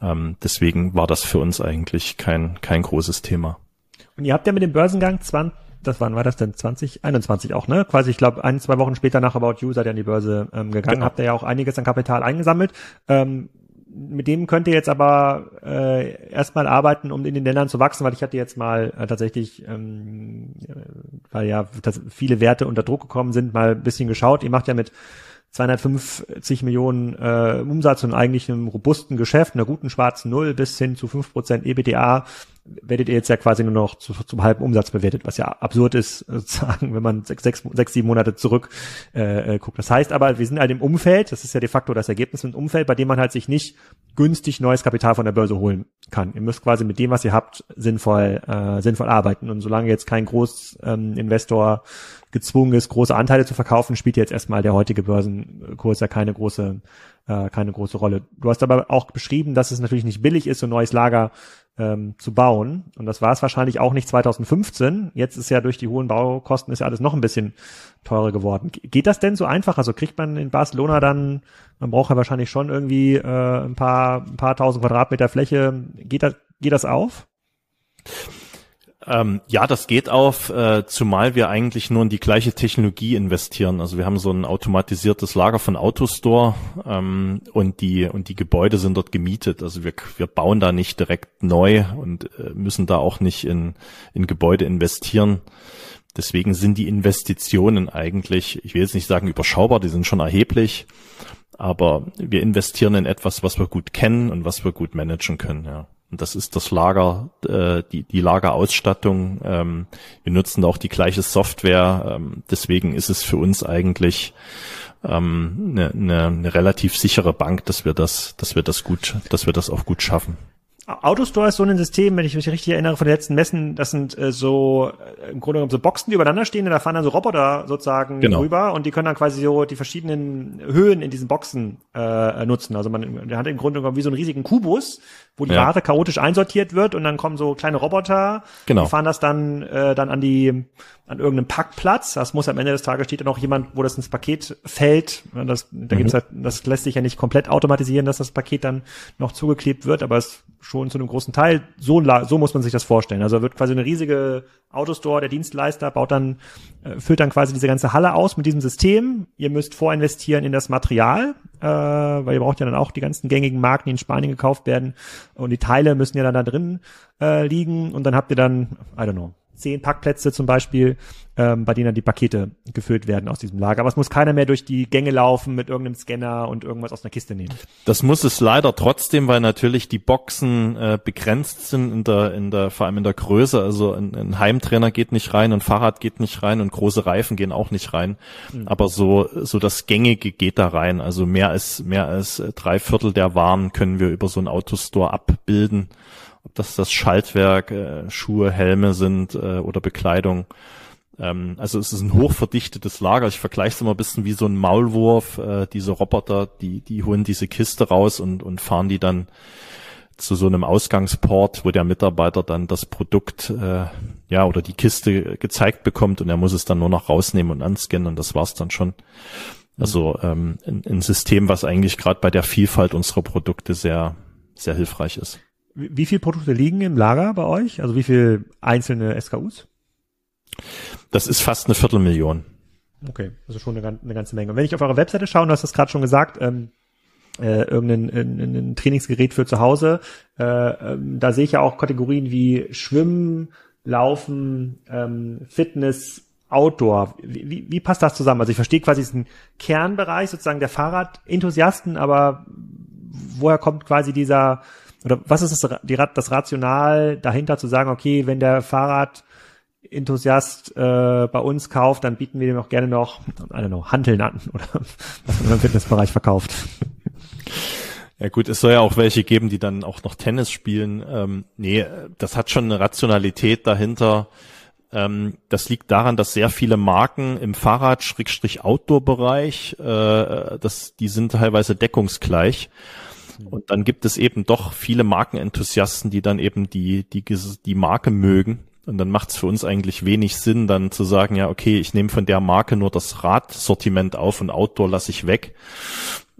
Speaker 2: Ähm, deswegen war das für uns eigentlich kein, kein großes Thema.
Speaker 1: Und ihr habt ja mit dem Börsengang 20, das wann war das denn? 2021 auch, ne? Quasi, ich glaube, ein, zwei Wochen später nach About You seid ihr an die Börse ähm, gegangen, genau. habt ihr ja auch einiges an Kapital eingesammelt. Ähm, mit dem könnt ihr jetzt aber äh, erstmal arbeiten, um in den Ländern zu wachsen, weil ich hatte jetzt mal äh, tatsächlich, ähm, äh, weil ja viele Werte unter Druck gekommen sind, mal ein bisschen geschaut. Ihr macht ja mit 250 Millionen äh, Umsatz und eigentlich einem robusten Geschäft, einer guten schwarzen Null bis hin zu 5% EBITDA werdet ihr jetzt ja quasi nur noch zu, zum halben Umsatz bewertet, was ja absurd ist, sozusagen, wenn man sechs, sechs, sechs sieben Monate zurück äh, äh, guckt. Das heißt aber, wir sind halt im Umfeld, das ist ja de facto das Ergebnis, im Umfeld, bei dem man halt sich nicht günstig neues Kapital von der Börse holen kann. Ihr müsst quasi mit dem, was ihr habt, sinnvoll, äh, sinnvoll arbeiten. Und solange jetzt kein Großinvestor ähm, gezwungen ist, große Anteile zu verkaufen, spielt jetzt erstmal der heutige Börsenkurs ja keine große, äh, keine große Rolle. Du hast aber auch beschrieben, dass es natürlich nicht billig ist, so ein neues Lager ähm, zu bauen. Und das war es wahrscheinlich auch nicht 2015. Jetzt ist ja durch die hohen Baukosten ist ja alles noch ein bisschen teurer geworden. Geht das denn so einfach? Also kriegt man in Barcelona dann, man braucht ja wahrscheinlich schon irgendwie äh, ein paar, ein paar tausend Quadratmeter Fläche. Geht das, geht das auf?
Speaker 2: Ähm, ja, das geht auf, äh, zumal wir eigentlich nur in die gleiche Technologie investieren. Also wir haben so ein automatisiertes Lager von Autostore ähm, und die und die Gebäude sind dort gemietet. Also wir, wir bauen da nicht direkt neu und äh, müssen da auch nicht in, in Gebäude investieren. Deswegen sind die Investitionen eigentlich, ich will jetzt nicht sagen überschaubar, die sind schon erheblich, aber wir investieren in etwas, was wir gut kennen und was wir gut managen können. Ja. Und das ist das Lager, äh, die, die Lagerausstattung. Ähm, wir nutzen auch die gleiche Software. Ähm, deswegen ist es für uns eigentlich ähm, eine, eine, eine relativ sichere Bank, dass wir das, dass wir das gut, dass wir das auch gut schaffen.
Speaker 1: Autostore ist so ein System, wenn ich mich richtig erinnere von den letzten Messen, das sind äh, so äh, im Grunde genommen so Boxen, die übereinander stehen und da fahren dann so Roboter sozusagen genau. rüber und die können dann quasi so die verschiedenen Höhen in diesen Boxen äh, nutzen. Also man der hat im Grunde genommen wie so einen riesigen Kubus, wo die ja. Ware chaotisch einsortiert wird und dann kommen so kleine Roboter, genau. die fahren das dann äh, dann an die an irgendeinem Packplatz. Das muss am Ende des Tages steht dann auch jemand, wo das ins Paket fällt. Das, da mhm. gibt's halt, das lässt sich ja nicht komplett automatisieren, dass das Paket dann noch zugeklebt wird, aber es schon zu einem großen Teil. So, so muss man sich das vorstellen. Also wird quasi eine riesige Autostore, der Dienstleister baut dann, äh, füllt dann quasi diese ganze Halle aus mit diesem System. Ihr müsst vorinvestieren in das Material, äh, weil ihr braucht ja dann auch die ganzen gängigen Marken, die in Spanien gekauft werden. Und die Teile müssen ja dann da drin äh, liegen. Und dann habt ihr dann, I don't know, zehn Parkplätze zum Beispiel, ähm, bei denen dann die Pakete gefüllt werden aus diesem Lager. Aber es muss keiner mehr durch die Gänge laufen mit irgendeinem Scanner und irgendwas aus einer Kiste nehmen.
Speaker 2: Das muss es leider trotzdem, weil natürlich die Boxen äh, begrenzt sind in der, in der, vor allem in der Größe. Also ein, ein Heimtrainer geht nicht rein, ein Fahrrad geht nicht rein und große Reifen gehen auch nicht rein. Mhm. Aber so, so das Gängige geht da rein. Also mehr als, mehr als drei Viertel der Waren können wir über so einen Autostore abbilden. Ob das das Schaltwerk, äh, Schuhe, Helme sind äh, oder Bekleidung. Ähm, also es ist ein hochverdichtetes Lager. Ich vergleiche es immer ein bisschen wie so ein Maulwurf. Äh, diese Roboter, die, die holen diese Kiste raus und, und fahren die dann zu so einem Ausgangsport, wo der Mitarbeiter dann das Produkt äh, ja oder die Kiste gezeigt bekommt und er muss es dann nur noch rausnehmen und anscannen und das war's dann schon. Also ähm, ein, ein System, was eigentlich gerade bei der Vielfalt unserer Produkte sehr sehr hilfreich ist.
Speaker 1: Wie, viele Produkte liegen im Lager bei euch? Also wie viele einzelne SKUs?
Speaker 2: Das ist fast eine Viertelmillion.
Speaker 1: Okay, also schon eine, eine ganze Menge. Und wenn ich auf eure Webseite schaue, du hast das gerade schon gesagt, ähm, äh, irgendein ein, ein Trainingsgerät für zu Hause, äh, ähm, da sehe ich ja auch Kategorien wie Schwimmen, Laufen, ähm, Fitness, Outdoor. Wie, wie, wie passt das zusammen? Also ich verstehe quasi diesen Kernbereich sozusagen der Fahrradenthusiasten, aber woher kommt quasi dieser oder was ist das, die, das Rational dahinter zu sagen, okay, wenn der Fahrrad Enthusiast äh, bei uns kauft, dann bieten wir dem auch gerne noch, I don't know, Hanteln an oder was man im Fitnessbereich verkauft.
Speaker 2: Ja gut, es soll ja auch welche geben, die dann auch noch Tennis spielen. Ähm, nee, das hat schon eine Rationalität dahinter. Ähm, das liegt daran, dass sehr viele Marken im Fahrrad-Outdoor-Bereich, äh, die sind teilweise deckungsgleich. Und dann gibt es eben doch viele Markenenthusiasten, die dann eben die, die, die Marke mögen und dann macht es für uns eigentlich wenig Sinn, dann zu sagen, ja, okay, ich nehme von der Marke nur das Radsortiment auf und Outdoor lasse ich weg.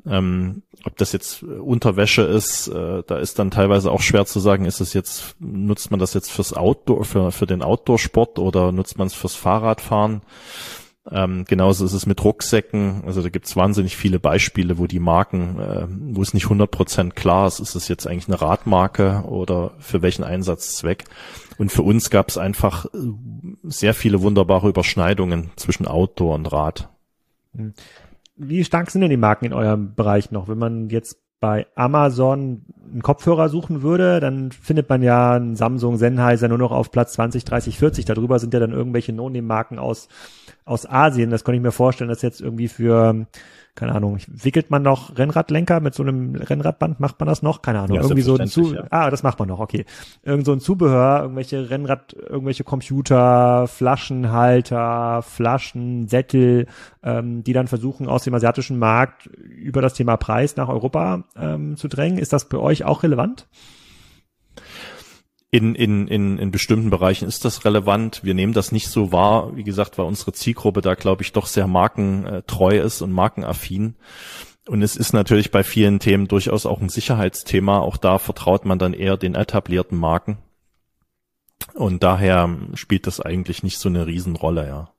Speaker 2: Ähm, ob das jetzt Unterwäsche ist, äh, da ist dann teilweise auch schwer zu sagen, ist es jetzt, nutzt man das jetzt fürs Outdoor, für, für den Outdoor-Sport oder nutzt man es fürs Fahrradfahren? Ähm, genauso ist es mit Rucksäcken. Also da gibt es wahnsinnig viele Beispiele, wo die Marken, äh, wo es nicht 100% klar ist, ist es jetzt eigentlich eine Radmarke oder für welchen Einsatzzweck. Und für uns gab es einfach äh, sehr viele wunderbare Überschneidungen zwischen Outdoor und Rad.
Speaker 1: Hm. Wie stark sind denn die Marken in eurem Bereich noch? Wenn man jetzt bei Amazon einen Kopfhörer suchen würde, dann findet man ja einen Samsung Sennheiser nur noch auf Platz 20, 30, 40. Darüber sind ja dann irgendwelche No-Name-Marken aus, aus Asien. Das kann ich mir vorstellen, dass jetzt irgendwie für keine Ahnung, wickelt man noch Rennradlenker mit so einem Rennradband, macht man das noch? Keine Ahnung, ja, irgendwie so ein Zu ja. Ah, das macht man noch, okay. Irgend so ein Zubehör, irgendwelche Rennrad, irgendwelche Computer, Flaschenhalter, Flaschen, Sättel, ähm, die dann versuchen, aus dem asiatischen Markt über das Thema Preis nach Europa ähm, zu drängen. Ist das bei euch auch relevant?
Speaker 2: In, in, in, in bestimmten Bereichen ist das relevant. Wir nehmen das nicht so wahr, wie gesagt, weil unsere Zielgruppe da, glaube ich, doch sehr markentreu ist und markenaffin. Und es ist natürlich bei vielen Themen durchaus auch ein Sicherheitsthema. Auch da vertraut man dann eher den etablierten Marken. Und daher spielt das eigentlich nicht so eine Riesenrolle, ja.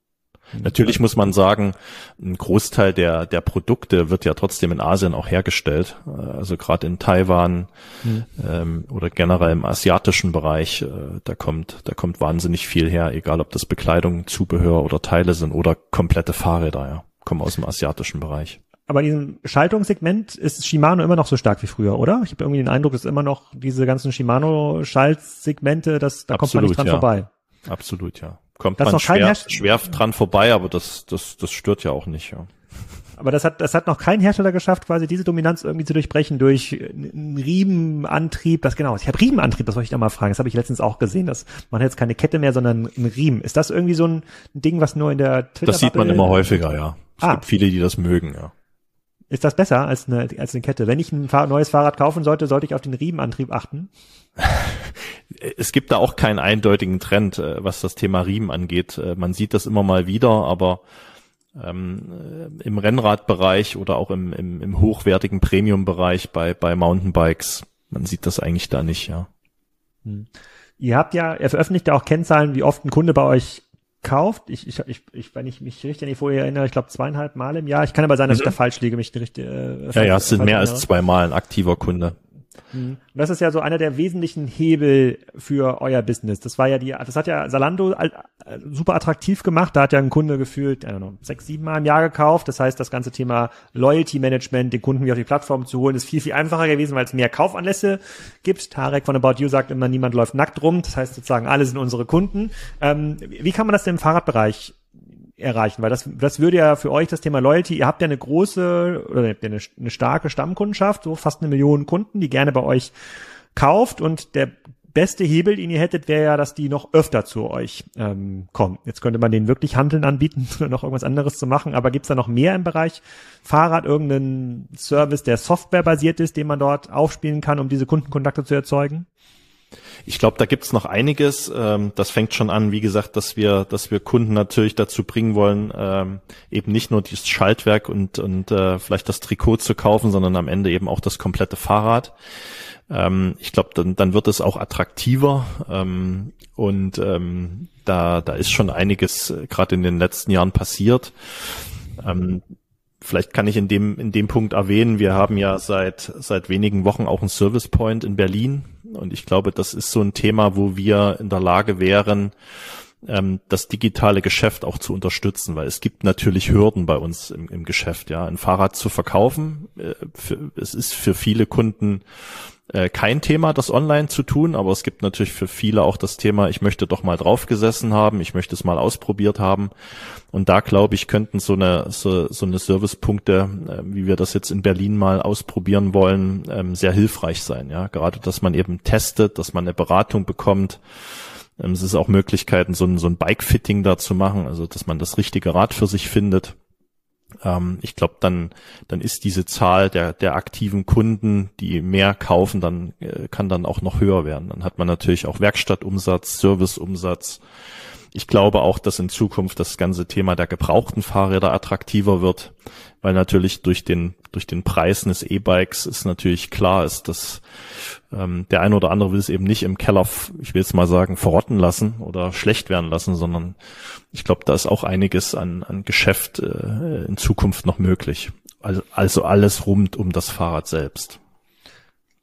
Speaker 2: Natürlich muss man sagen, ein Großteil der, der Produkte wird ja trotzdem in Asien auch hergestellt. Also gerade in Taiwan mhm. ähm, oder generell im asiatischen Bereich, äh, da kommt, da kommt wahnsinnig viel her, egal ob das Bekleidung, Zubehör oder Teile sind oder komplette Fahrräder, ja, kommen aus dem asiatischen Bereich.
Speaker 1: Aber in diesem Schaltungssegment ist Shimano immer noch so stark wie früher, oder? Ich habe irgendwie den Eindruck, dass immer noch diese ganzen Shimano-Schaltsegmente, das da Absolut, kommt man nicht dran
Speaker 2: ja.
Speaker 1: vorbei.
Speaker 2: Absolut, ja kommt das man schwer, schwer dran vorbei, aber das, das, das stört ja auch nicht, ja.
Speaker 1: Aber das hat, das hat noch kein Hersteller geschafft, quasi diese Dominanz irgendwie zu durchbrechen durch einen Riemenantrieb. Das genau. Ich habe Riemenantrieb, das wollte ich da mal fragen. Das habe ich letztens auch gesehen, dass man jetzt keine Kette mehr, sondern einen Riemen. Ist das irgendwie so ein Ding, was nur in der
Speaker 2: Twitter Das sieht man immer häufiger, ja. Es ah. gibt viele, die das mögen, ja.
Speaker 1: Ist das besser als eine, als eine Kette? Wenn ich ein neues Fahrrad kaufen sollte, sollte ich auf den Riemenantrieb achten?
Speaker 2: es gibt da auch keinen eindeutigen Trend, äh, was das Thema Riemen angeht. Äh, man sieht das immer mal wieder, aber ähm, äh, im Rennradbereich oder auch im, im, im hochwertigen Premium-Bereich bei, bei Mountainbikes, man sieht das eigentlich da nicht, ja.
Speaker 1: Hm. Ihr habt ja, ihr veröffentlicht ja auch Kennzahlen, wie oft ein Kunde bei euch kauft. Ich, ich, ich, ich wenn ich mich richtig an die Folie erinnere, ich glaube zweieinhalb Mal im Jahr. Ich kann aber sein, dass mhm. ich da falsch liege, mich richtig.
Speaker 2: Äh, ja, ja, es sind mehr erinnere. als zweimal ein aktiver Kunde.
Speaker 1: Mhm. Das ist ja so einer der wesentlichen Hebel für euer Business. Das war ja die, das hat ja Salando super attraktiv gemacht. Da hat ja ein Kunde gefühlt, I don't know, sechs, sieben Mal im Jahr gekauft. Das heißt, das ganze Thema Loyalty Management, den Kunden wieder auf die Plattform zu holen, ist viel, viel einfacher gewesen, weil es mehr Kaufanlässe gibt. Tarek von About You sagt immer, niemand läuft nackt rum. Das heißt sozusagen, alle sind unsere Kunden. Ähm, wie kann man das denn im Fahrradbereich erreichen? Weil das, das würde ja für euch das Thema Loyalty, ihr habt ja eine große oder eine, eine starke Stammkundenschaft, so fast eine Million Kunden, die gerne bei euch kauft und der beste Hebel, den ihr hättet, wäre ja, dass die noch öfter zu euch ähm, kommen. Jetzt könnte man denen wirklich Handeln anbieten oder noch irgendwas anderes zu machen, aber gibt's da noch mehr im Bereich Fahrrad, irgendeinen Service, der softwarebasiert ist, den man dort aufspielen kann, um diese Kundenkontakte zu erzeugen?
Speaker 2: Ich glaube, da gibt's noch einiges. Ähm, das fängt schon an, wie gesagt, dass wir, dass wir Kunden natürlich dazu bringen wollen, ähm, eben nicht nur dieses Schaltwerk und, und äh, vielleicht das Trikot zu kaufen, sondern am Ende eben auch das komplette Fahrrad. Ähm, ich glaube, dann, dann wird es auch attraktiver und ähm, da, da ist schon einiges äh, gerade in den letzten Jahren passiert. Vielleicht kann ich in dem, in dem Punkt erwähnen, wir haben ja seit, seit wenigen Wochen auch einen Service Point in Berlin. Und ich glaube, das ist so ein Thema, wo wir in der Lage wären, ähm, das digitale Geschäft auch zu unterstützen, weil es gibt natürlich Hürden bei uns im, im Geschäft. Ja, ein Fahrrad zu verkaufen, äh, es ist für viele Kunden äh, kein Thema, das online zu tun, aber es gibt natürlich für viele auch das Thema, ich möchte doch mal drauf gesessen haben, ich möchte es mal ausprobiert haben. Und da glaube ich, könnten so eine, so, so eine Servicepunkte, äh, wie wir das jetzt in Berlin mal ausprobieren wollen, ähm, sehr hilfreich sein. Ja, gerade, dass man eben testet, dass man eine Beratung bekommt. Ähm, es ist auch Möglichkeiten, so ein, so ein Bike-Fitting da zu machen, also dass man das richtige Rad für sich findet. Ähm, ich glaube, dann, dann ist diese Zahl der, der aktiven Kunden, die mehr kaufen, dann äh, kann dann auch noch höher werden. Dann hat man natürlich auch Werkstattumsatz, Serviceumsatz. Ich glaube auch, dass in Zukunft das ganze Thema der gebrauchten Fahrräder attraktiver wird, weil natürlich durch den durch den Preis eines E-Bikes ist natürlich klar ist, dass ähm, der eine oder andere will es eben nicht im Keller, ich will jetzt mal sagen, verrotten lassen oder schlecht werden lassen, sondern ich glaube, da ist auch einiges an, an Geschäft äh, in Zukunft noch möglich. Also, also alles rund um das Fahrrad selbst.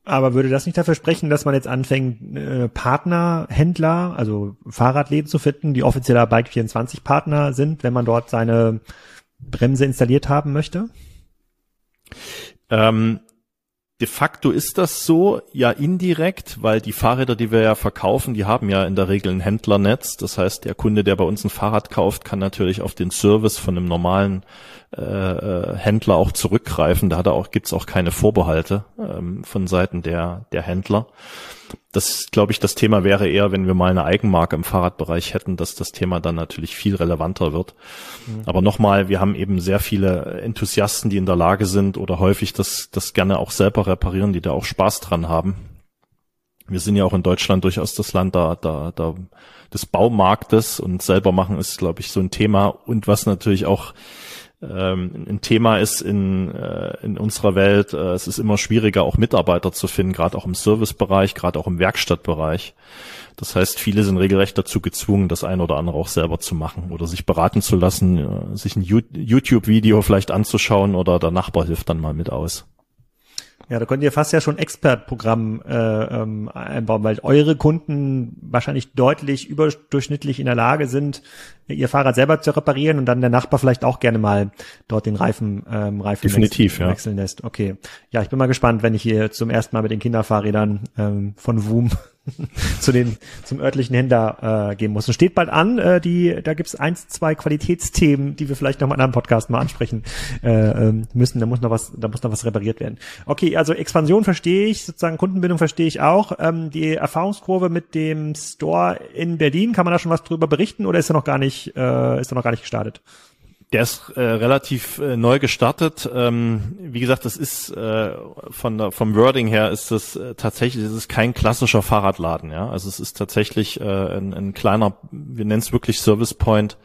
Speaker 1: Aber würde das nicht dafür sprechen, dass man jetzt anfängt, äh, Partnerhändler, also Fahrradläden zu finden, die offizieller Bike24 Partner sind, wenn man dort seine Bremse installiert haben möchte?
Speaker 2: Ähm, de facto ist das so, ja indirekt, weil die Fahrräder, die wir ja verkaufen, die haben ja in der Regel ein Händlernetz. Das heißt, der Kunde, der bei uns ein Fahrrad kauft, kann natürlich auf den Service von einem normalen äh, äh Händler auch zurückgreifen. Da hat er auch, gibt's auch keine Vorbehalte ähm, von Seiten der, der Händler das, glaube ich, das Thema wäre eher, wenn wir mal eine Eigenmarke im Fahrradbereich hätten, dass das Thema dann natürlich viel relevanter wird. Mhm. Aber nochmal, wir haben eben sehr viele Enthusiasten, die in der Lage sind oder häufig das, das gerne auch selber reparieren, die da auch Spaß dran haben. Wir sind ja auch in Deutschland durchaus das Land da, da, da des Baumarktes und selber machen ist, glaube ich, so ein Thema und was natürlich auch ähm, ein Thema ist in, äh, in unserer Welt. Äh, es ist immer schwieriger, auch Mitarbeiter zu finden, gerade auch im Servicebereich, gerade auch im Werkstattbereich. Das heißt, viele sind regelrecht dazu gezwungen, das eine oder andere auch selber zu machen oder sich beraten zu lassen, äh, sich ein YouTube-Video vielleicht anzuschauen oder der Nachbar hilft dann mal mit aus.
Speaker 1: Ja, da könnt ihr fast ja schon Expert-Programm äh, ähm, einbauen, weil eure Kunden wahrscheinlich deutlich überdurchschnittlich in der Lage sind, ihr Fahrrad selber zu reparieren und dann der Nachbar vielleicht auch gerne mal dort den Reifen, ähm, Reifen
Speaker 2: Definitiv,
Speaker 1: wechseln, ja. wechseln lässt. Okay. Ja, ich bin mal gespannt, wenn ich hier zum ersten Mal mit den Kinderfahrrädern ähm, von Woom zu den zum örtlichen Händler äh, gehen muss. Und steht bald an, äh, die da gibt's eins, zwei Qualitätsthemen, die wir vielleicht noch mal in einem Podcast mal ansprechen äh, ähm, müssen. Da muss noch was, da muss noch was repariert werden. Okay, also Expansion verstehe ich, sozusagen Kundenbindung verstehe ich auch. Ähm, die Erfahrungskurve mit dem Store in Berlin, kann man da schon was drüber berichten oder ist er noch gar nicht, äh, ist er noch gar nicht gestartet?
Speaker 2: Der ist äh, relativ äh, neu gestartet. Ähm, wie gesagt, das ist äh, von vom Wording her ist das äh, tatsächlich, es ist kein klassischer Fahrradladen, ja. Also es ist tatsächlich äh, ein, ein kleiner, wir nennen es wirklich Service Point.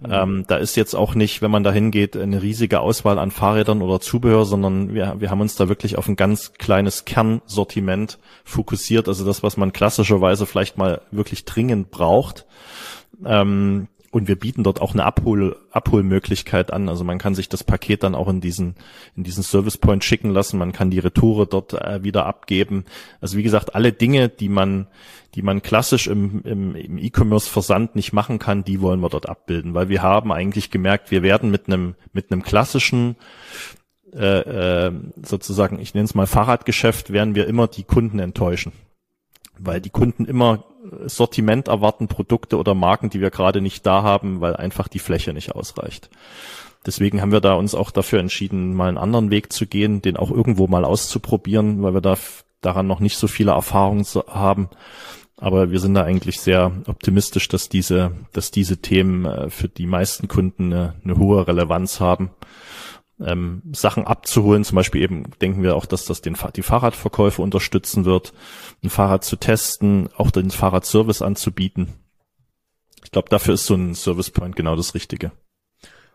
Speaker 2: Mhm. Ähm, da ist jetzt auch nicht, wenn man da hingeht, eine riesige Auswahl an Fahrrädern oder Zubehör, sondern wir, wir haben uns da wirklich auf ein ganz kleines Kernsortiment fokussiert. Also das, was man klassischerweise vielleicht mal wirklich dringend braucht. Ähm, und wir bieten dort auch eine Abhol Abholmöglichkeit an. Also man kann sich das Paket dann auch in diesen, in diesen Service Point schicken lassen. Man kann die Retoure dort äh, wieder abgeben. Also wie gesagt, alle Dinge, die man, die man klassisch im, im, im E-Commerce-Versand nicht machen kann, die wollen wir dort abbilden, weil wir haben eigentlich gemerkt, wir werden mit einem, mit einem klassischen äh, äh, sozusagen, ich nenne es mal Fahrradgeschäft, werden wir immer die Kunden enttäuschen weil die Kunden immer Sortiment erwarten, Produkte oder Marken, die wir gerade nicht da haben, weil einfach die Fläche nicht ausreicht. Deswegen haben wir da uns auch dafür entschieden, mal einen anderen Weg zu gehen, den auch irgendwo mal auszuprobieren, weil wir da daran noch nicht so viele Erfahrungen haben. Aber wir sind da eigentlich sehr optimistisch, dass diese, dass diese Themen äh, für die meisten Kunden eine, eine hohe Relevanz haben. Ähm, Sachen abzuholen, zum Beispiel eben denken wir auch, dass das den, die Fahrradverkäufe unterstützen wird, ein Fahrrad zu testen, auch den Fahrradservice anzubieten. Ich glaube, dafür ist so ein Service Point genau das Richtige.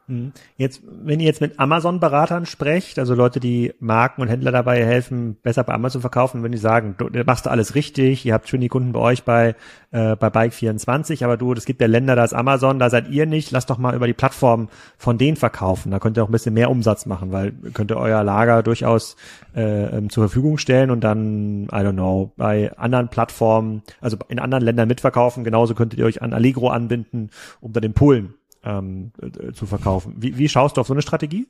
Speaker 1: Mhm. Jetzt, wenn ihr jetzt mit Amazon-Beratern sprecht, also Leute, die Marken und Händler dabei helfen, besser bei Amazon verkaufen, wenn die sagen, du machst alles richtig, ihr habt schön die Kunden bei euch bei, äh, bei Bike24, aber du, es gibt ja Länder, da ist Amazon, da seid ihr nicht, lasst doch mal über die Plattform von denen verkaufen. Da könnt ihr auch ein bisschen mehr Umsatz machen, weil könnt ihr euer Lager durchaus äh, ähm, zur Verfügung stellen und dann, I don't know, bei anderen Plattformen, also in anderen Ländern mitverkaufen. Genauso könntet ihr euch an Allegro anbinden, um dann den Polen ähm, äh, zu verkaufen. Wie, wie schaust du auf so eine Strategie?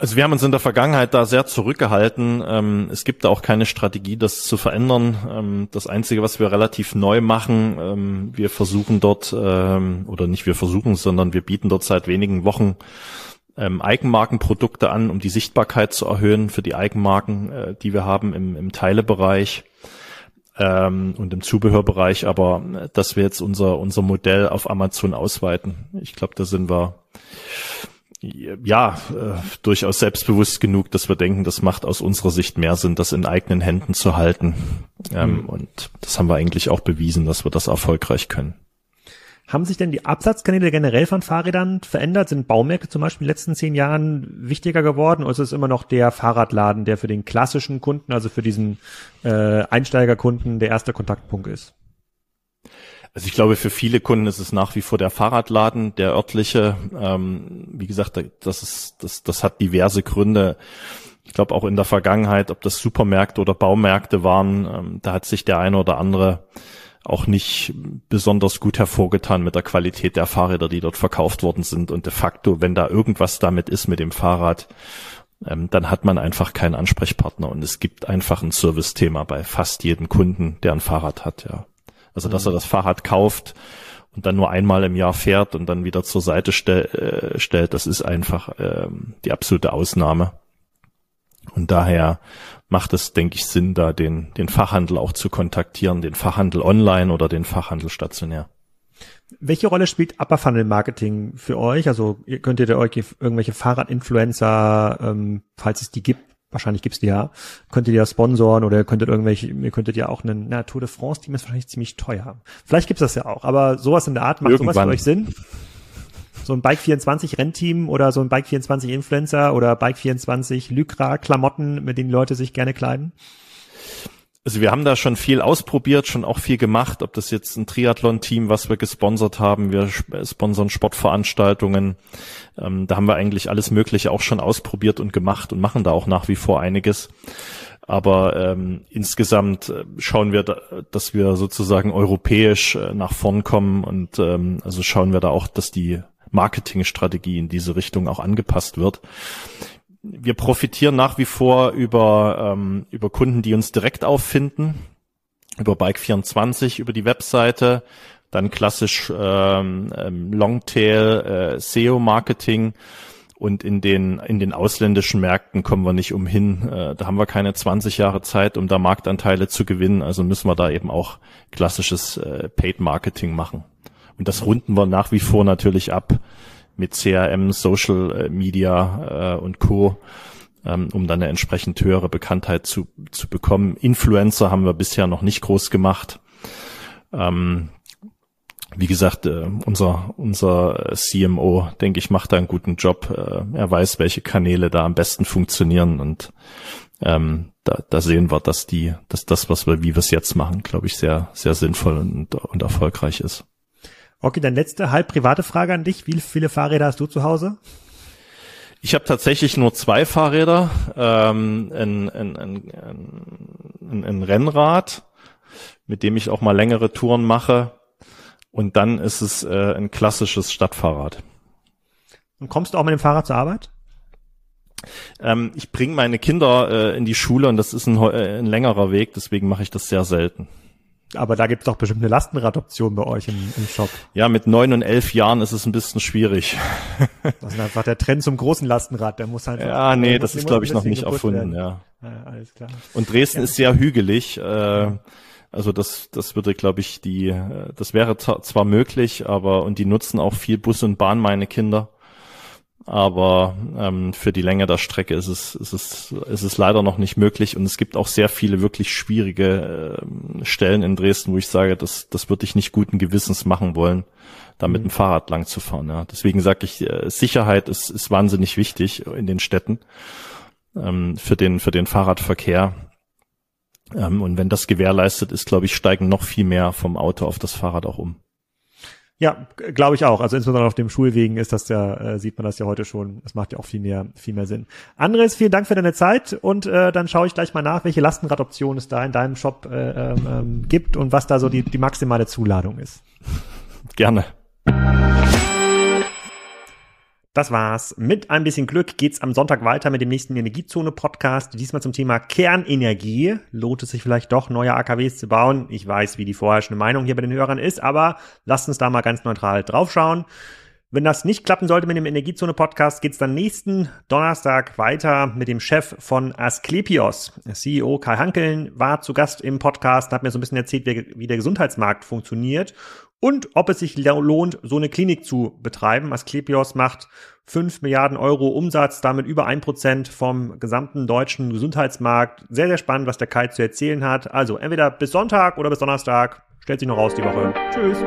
Speaker 2: Also wir haben uns in der Vergangenheit da sehr zurückgehalten. Ähm, es gibt da auch keine Strategie, das zu verändern. Ähm, das Einzige, was wir relativ neu machen, ähm, wir versuchen dort, oder nicht wir versuchen, sondern wir bieten dort seit wenigen Wochen Eigenmarkenprodukte an, um die Sichtbarkeit zu erhöhen für die Eigenmarken, äh, die wir haben im, im Teilebereich ähm, und im Zubehörbereich, aber äh, dass wir jetzt unser, unser Modell auf Amazon ausweiten. Ich glaube, da sind wir ja äh, durchaus selbstbewusst genug, dass wir denken, das macht aus unserer Sicht mehr Sinn, das in eigenen Händen zu halten. Ähm, mhm. Und das haben wir eigentlich auch bewiesen, dass wir das erfolgreich können.
Speaker 1: Haben sich denn die Absatzkanäle generell von Fahrrädern verändert? Sind Baumärkte zum Beispiel in den letzten zehn Jahren wichtiger geworden oder ist es immer noch der Fahrradladen, der für den klassischen Kunden, also für diesen äh, Einsteigerkunden der erste Kontaktpunkt ist?
Speaker 2: Also ich glaube, für viele Kunden ist es nach wie vor der Fahrradladen, der örtliche. Ähm, wie gesagt, das ist, das, das hat diverse Gründe. Ich glaube auch in der Vergangenheit, ob das Supermärkte oder Baumärkte waren, ähm, da hat sich der eine oder andere auch nicht besonders gut hervorgetan mit der Qualität der Fahrräder, die dort verkauft worden sind. Und de facto, wenn da irgendwas damit ist mit dem Fahrrad, ähm, dann hat man einfach keinen Ansprechpartner. Und es gibt einfach ein Service-Thema bei fast jedem Kunden, der ein Fahrrad hat, ja. Also, dass mhm. er das Fahrrad kauft und dann nur einmal im Jahr fährt und dann wieder zur Seite stell, äh, stellt, das ist einfach ähm, die absolute Ausnahme. Und daher macht es, denke ich, Sinn, da den, den Fachhandel auch zu kontaktieren, den Fachhandel online oder den Fachhandel stationär.
Speaker 1: Welche Rolle spielt Upper Funnel Marketing für euch? Also ihr könntet ihr euch irgendwelche Fahrradinfluencer, ähm, falls es die gibt, wahrscheinlich gibt's die ja, könntet ihr ja sponsoren oder könntet irgendwelche, ihr könntet ja auch einen, na, Tour de France Team ist wahrscheinlich ziemlich teuer. Vielleicht gibt's das ja auch, aber sowas in der Art macht Irgendwann. sowas für euch Sinn? So ein Bike 24 Rennteam oder so ein Bike 24 Influencer oder Bike 24 Lycra Klamotten, mit denen Leute sich gerne kleiden?
Speaker 2: Also wir haben da schon viel ausprobiert, schon auch viel gemacht, ob das jetzt ein Triathlon-Team, was wir gesponsert haben, wir sponsern Sportveranstaltungen, ähm, da haben wir eigentlich alles Mögliche auch schon ausprobiert und gemacht und machen da auch nach wie vor einiges. Aber ähm, insgesamt äh, schauen wir, da, dass wir sozusagen europäisch äh, nach vorn kommen und ähm, also schauen wir da auch, dass die Marketingstrategie in diese Richtung auch angepasst wird. Wir profitieren nach wie vor über, ähm, über Kunden, die uns direkt auffinden, über Bike24, über die Webseite, dann klassisch ähm, ähm Longtail äh, SEO-Marketing und in den, in den ausländischen Märkten kommen wir nicht umhin. Äh, da haben wir keine 20 Jahre Zeit, um da Marktanteile zu gewinnen. Also müssen wir da eben auch klassisches äh, Paid Marketing machen. Und das runden wir nach wie vor natürlich ab mit CRM, Social äh, Media äh, und Co., ähm, um dann eine entsprechend höhere Bekanntheit zu, zu bekommen. Influencer haben wir bisher noch nicht groß gemacht. Ähm, wie gesagt, äh, unser, unser CMO, denke ich, macht da einen guten Job. Äh, er weiß, welche Kanäle da am besten funktionieren und ähm, da, da sehen wir, dass die, dass das, was wir, wie wir es jetzt machen, glaube ich, sehr, sehr sinnvoll und, und erfolgreich ist.
Speaker 1: Okay, dann letzte halb private Frage an dich. Wie viele Fahrräder hast du zu Hause?
Speaker 2: Ich habe tatsächlich nur zwei Fahrräder, ähm, ein, ein, ein, ein, Rennrad, mit dem ich auch mal längere Touren mache. Und dann ist es äh, ein klassisches Stadtfahrrad.
Speaker 1: Und kommst du auch mit dem Fahrrad zur Arbeit?
Speaker 2: Ähm, ich bringe meine Kinder äh, in die Schule und das ist ein, äh, ein längerer Weg, deswegen mache ich das sehr selten.
Speaker 1: Aber da gibt's doch bestimmt eine Lastenradoption bei euch im, im Shop.
Speaker 2: Ja, mit neun und elf Jahren ist es ein bisschen schwierig.
Speaker 1: Das ist einfach der Trend zum großen Lastenrad. Der muss halt.
Speaker 2: Ja, nee, das ist glaube ich noch nicht erfunden. Ja. ja. Alles klar. Und Dresden ja. ist sehr hügelig. Äh, also das, das würde, glaube ich, die, äh, das wäre zwar möglich, aber und die nutzen auch viel Bus und Bahn, meine Kinder aber ähm, für die Länge der Strecke ist es, ist, es, ist es leider noch nicht möglich und es gibt auch sehr viele wirklich schwierige äh, Stellen in Dresden, wo ich sage, das, das würde ich nicht guten Gewissens machen wollen, da mit mhm. dem Fahrrad lang zu fahren. Ja. Deswegen sage ich, äh, Sicherheit ist, ist wahnsinnig wichtig in den Städten ähm, für, den, für den Fahrradverkehr. Ähm, und wenn das gewährleistet ist, glaube ich, steigen noch viel mehr vom Auto auf das Fahrrad auch um.
Speaker 1: Ja, glaube ich auch. Also insbesondere auf dem Schulwegen ist das ja, äh, sieht man das ja heute schon. Es macht ja auch viel mehr, viel mehr Sinn. Andres, vielen Dank für deine Zeit und äh, dann schaue ich gleich mal nach, welche Lastenradoption es da in deinem Shop äh, ähm, ähm gibt und was da so die, die maximale Zuladung ist.
Speaker 2: Gerne.
Speaker 1: Das war's. Mit ein bisschen Glück geht's am Sonntag weiter mit dem nächsten Energiezone-Podcast. Diesmal zum Thema Kernenergie. Lohnt es sich vielleicht doch, neue AKWs zu bauen? Ich weiß, wie die vorherrschende Meinung hier bei den Hörern ist, aber lasst uns da mal ganz neutral draufschauen. Wenn das nicht klappen sollte mit dem Energiezone-Podcast, geht's dann nächsten Donnerstag weiter mit dem Chef von Asklepios. CEO Kai Hankeln war zu Gast im Podcast, hat mir so ein bisschen erzählt, wie der Gesundheitsmarkt funktioniert und ob es sich lohnt, so eine Klinik zu betreiben. Asklepios macht 5 Milliarden Euro Umsatz, damit über ein Prozent vom gesamten deutschen Gesundheitsmarkt. Sehr, sehr spannend, was der Kai zu erzählen hat. Also entweder bis Sonntag oder bis Donnerstag. Stellt sich noch raus die Woche. Tschüss.